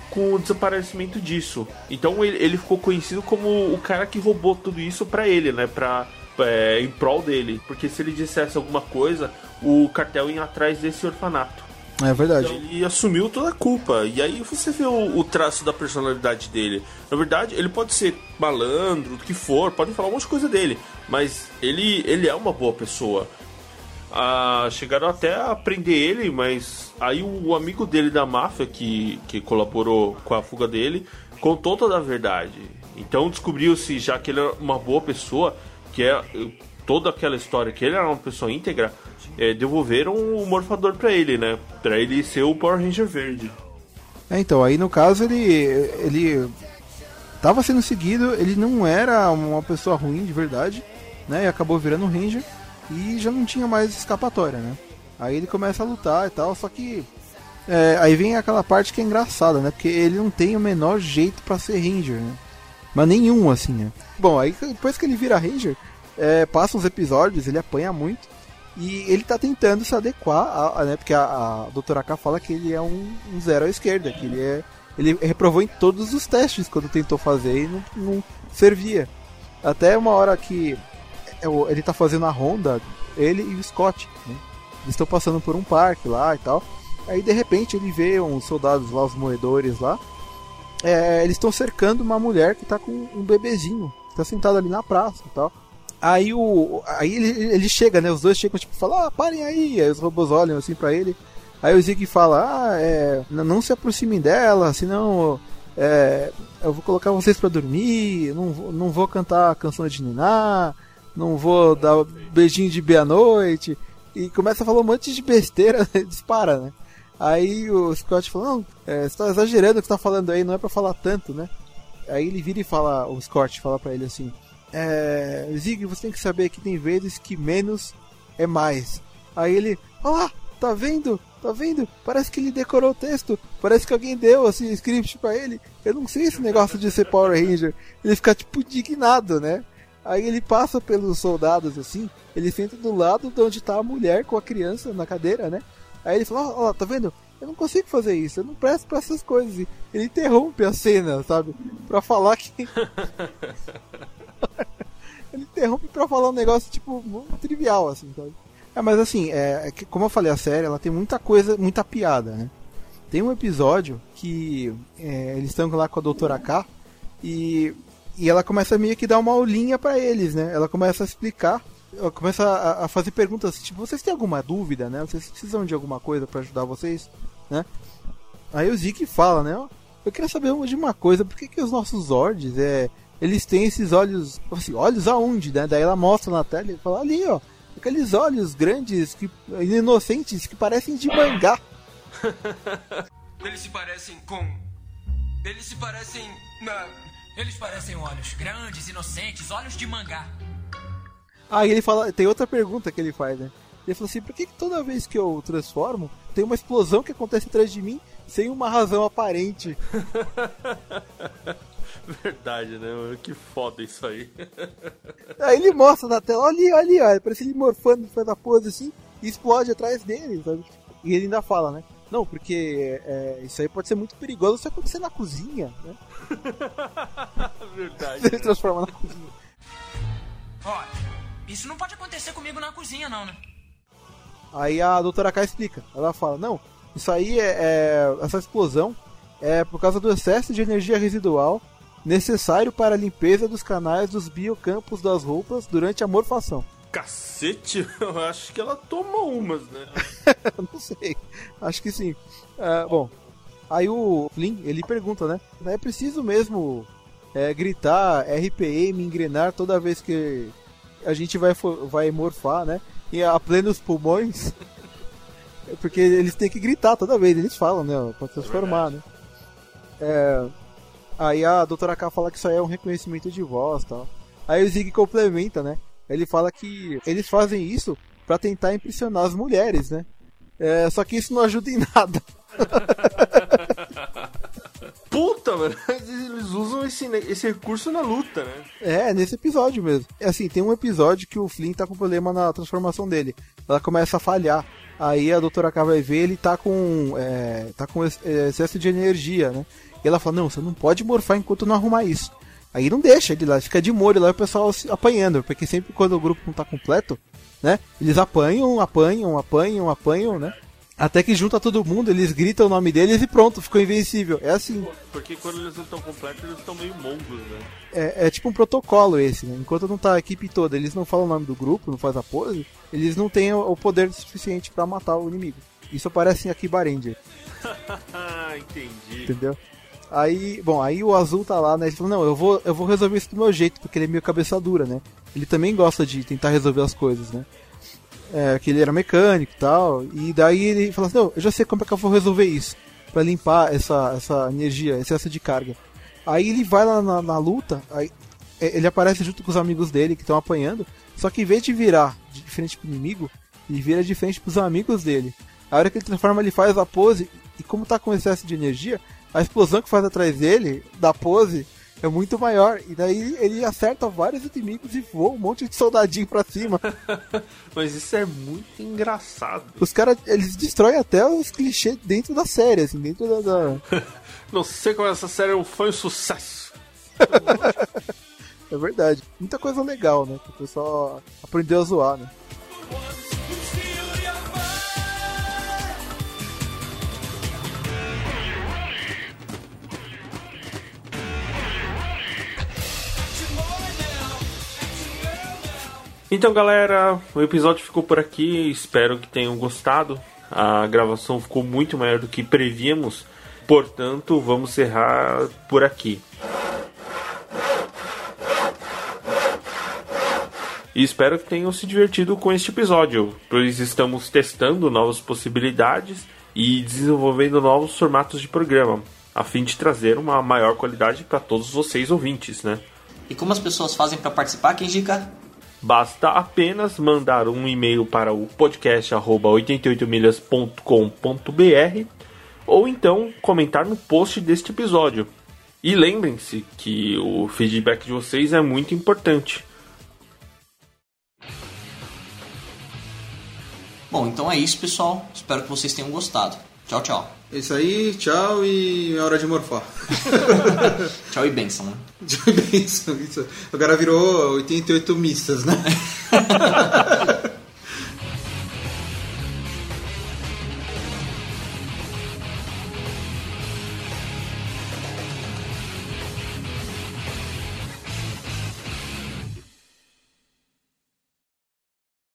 com o desaparecimento disso. Então ele, ele ficou conhecido como o cara que roubou tudo isso para ele, né? Pra, é, em prol dele. Porque se ele dissesse alguma coisa, o cartel ia atrás desse orfanato. É verdade. Então ele assumiu toda a culpa. E aí você vê o, o traço da personalidade dele. Na verdade, ele pode ser malandro, o que for, podem falar um monte de coisa dele. Mas ele, ele é uma boa pessoa. Ah, chegaram até a prender ele, mas aí o amigo dele da máfia, que, que colaborou com a fuga dele, contou toda a verdade. Então descobriu-se, já que ele era uma boa pessoa, que é toda aquela história que ele era uma pessoa íntegra, é, devolveram o morfador pra ele, né? Pra ele ser o Power Ranger verde. É, então, aí no caso ele. ele tava sendo seguido, ele não era uma pessoa ruim de verdade, né? E acabou virando um Ranger e já não tinha mais escapatória, né? Aí ele começa a lutar e tal, só que É, aí vem aquela parte que é engraçada, né? Porque ele não tem o menor jeito para ser Ranger, né? Mas nenhum, assim, né? Bom, aí depois que ele vira Ranger, é, passa uns episódios, ele apanha muito. E ele tá tentando se adequar, a, a, né? Porque a, a doutora K fala que ele é um, um, zero à esquerda, que ele é. Ele reprovou em todos os testes quando tentou fazer e não, não servia. Até uma hora que ele tá fazendo a ronda, ele e o Scott, né? Eles estão passando por um parque lá e tal. Aí de repente ele vê uns soldados lá, os moedores lá. É, eles estão cercando uma mulher que tá com um bebezinho, tá sentado ali na praça e tal. Aí o. Aí ele, ele chega, né? Os dois chegam, tipo, falam, ah, parem aí. Aí os robôs olham assim pra ele. Aí o Zig fala, ah, é, não se aproximem dela, senão é, eu vou colocar vocês para dormir, não, não vou cantar a canção de Niná, não vou dar beijinho de meia-noite. E começa a falar um monte de besteira, [laughs] dispara, né? Aí o Scott fala, não, é, você tá exagerando o que você tá falando aí, não é para falar tanto, né? Aí ele vira e fala, o Scott fala para ele assim, é, Zig, você tem que saber que tem vezes que menos é mais. Aí ele, ah, tá vendo? Tá vendo? Parece que ele decorou o texto. Parece que alguém deu assim script para ele. Eu não sei esse negócio de ser Power Ranger. Ele fica tipo indignado, né? Aí ele passa pelos soldados assim, ele senta do lado de onde tá a mulher com a criança na cadeira, né? Aí ele fala, ó, tá vendo? Eu não consigo fazer isso, eu não presto pra essas coisas. Ele interrompe a cena, sabe? Pra falar que. [laughs] ele interrompe pra falar um negócio, tipo, muito trivial, assim, sabe? É, mas assim, é, é como eu falei, a série ela tem muita coisa, muita piada, né? Tem um episódio que é, eles estão lá com a doutora K e, e ela começa meio que dar uma aulinha para eles, né? Ela começa a explicar, ela começa a, a, fazer perguntas tipo, vocês têm alguma dúvida, né? Vocês precisam de alguma coisa para ajudar vocês, né? Aí o Zeke fala, né? Eu queria saber de uma coisa, por que, que os nossos Zords, é, eles têm esses olhos, assim, olhos aonde, né? Daí ela mostra na tela e fala, ali, ó, aqueles olhos grandes, que, inocentes, que parecem de mangá. [laughs] Eles se parecem com. Eles se parecem. Na... Eles parecem olhos grandes, inocentes, olhos de mangá. Ah, e ele fala. Tem outra pergunta que ele faz, né? Ele falou assim: por que, que toda vez que eu transformo, tem uma explosão que acontece atrás de mim sem uma razão aparente? [laughs] Verdade, né? Que foda isso aí. [laughs] Aí ele mostra na tela, olha ali, olha ali. Parece ele morfando, faz a pose assim, e explode atrás dele, sabe? E ele ainda fala, né? Não, porque é, isso aí pode ser muito perigoso se acontecer na cozinha, né? [laughs] Verdade. [laughs] ele transforma na cozinha. Olha, isso não pode acontecer comigo na cozinha, não, né? Aí a doutora K explica. Ela fala, não, isso aí é, é essa explosão é por causa do excesso de energia residual necessário para a limpeza dos canais dos biocampos das roupas durante a morfação. Cacete, [laughs] eu acho que ela toma umas, né? [laughs] não sei, acho que sim. É, bom, aí o Flynn, ele pergunta, né? É preciso mesmo é, gritar RPM, engrenar toda vez que a gente vai, vai morfar, né? E a plenos pulmões. [laughs] Porque eles têm que gritar toda vez, eles falam, né? Pra transformar, é né? É, Aí a doutora K fala que isso aí é um reconhecimento de voz tal. Aí o Zig complementa, né? Ele fala que eles fazem isso para tentar impressionar as mulheres, né? É, só que isso não ajuda em nada. [laughs] Puta, mano, eles usam esse, esse recurso na luta, né? É, nesse episódio mesmo. É assim, tem um episódio que o Flynn tá com problema na transformação dele. Ela começa a falhar. Aí a doutora K vai ver, ele tá com. É, tá com excesso de energia, né? E ela fala: Não, você não pode morfar enquanto não arrumar isso. Aí não deixa ele lá, fica de molho lá o pessoal apanhando, porque sempre quando o grupo não tá completo, né? Eles apanham, apanham, apanham, apanham, né? Até que junta todo mundo, eles gritam o nome deles e pronto, ficou invencível. É assim. Porque quando eles não estão completos, eles estão meio mongos, né? É, é, tipo um protocolo esse, né? Enquanto não tá a equipe toda, eles não falam o nome do grupo, não faz a pose, eles não têm o poder suficiente para matar o inimigo. Isso aparece aqui Barendia. [laughs] Entendi. Entendeu? Aí, bom, aí o azul tá lá, né? Ele falou, não, eu vou, eu vou resolver isso do meu jeito, porque ele é meio cabeça dura, né? Ele também gosta de tentar resolver as coisas, né? É, que ele era mecânico e tal. E daí ele falou assim, não, eu já sei como é que eu vou resolver isso. para limpar essa, essa energia, excesso de carga. Aí ele vai lá na, na luta, aí é, ele aparece junto com os amigos dele que estão apanhando. Só que em vez de virar de frente pro inimigo, ele vira de frente pros amigos dele. A hora que ele transforma, ele faz a pose e como tá com excesso de energia, a explosão que faz atrás dele, da pose, é muito maior. E daí ele acerta vários inimigos e voa um monte de soldadinho pra cima. [laughs] Mas isso é muito engraçado. Os caras, eles destroem até os clichês dentro da série, assim, dentro da. da... [laughs] Não sei como essa série foi um sucesso. [laughs] é verdade. Muita coisa legal, né? Que o pessoal aprendeu a zoar, né? Então, galera, o episódio ficou por aqui. Espero que tenham gostado. A gravação ficou muito maior do que prevíamos. Portanto, vamos encerrar por aqui. E espero que tenham se divertido com este episódio, pois estamos testando novas possibilidades e desenvolvendo novos formatos de programa, a fim de trazer uma maior qualidade para todos vocês ouvintes, né? E como as pessoas fazem para participar, quem indica? Basta apenas mandar um e-mail para o podcast 88milhas.com.br ou então comentar no post deste episódio. E lembrem-se que o feedback de vocês é muito importante. Bom, então é isso, pessoal. Espero que vocês tenham gostado. Tchau, tchau. É isso aí, tchau e é hora de morfar. [laughs] tchau e benção, né? [laughs] Tchau e benção, isso. Agora virou 88 missas, né? [laughs]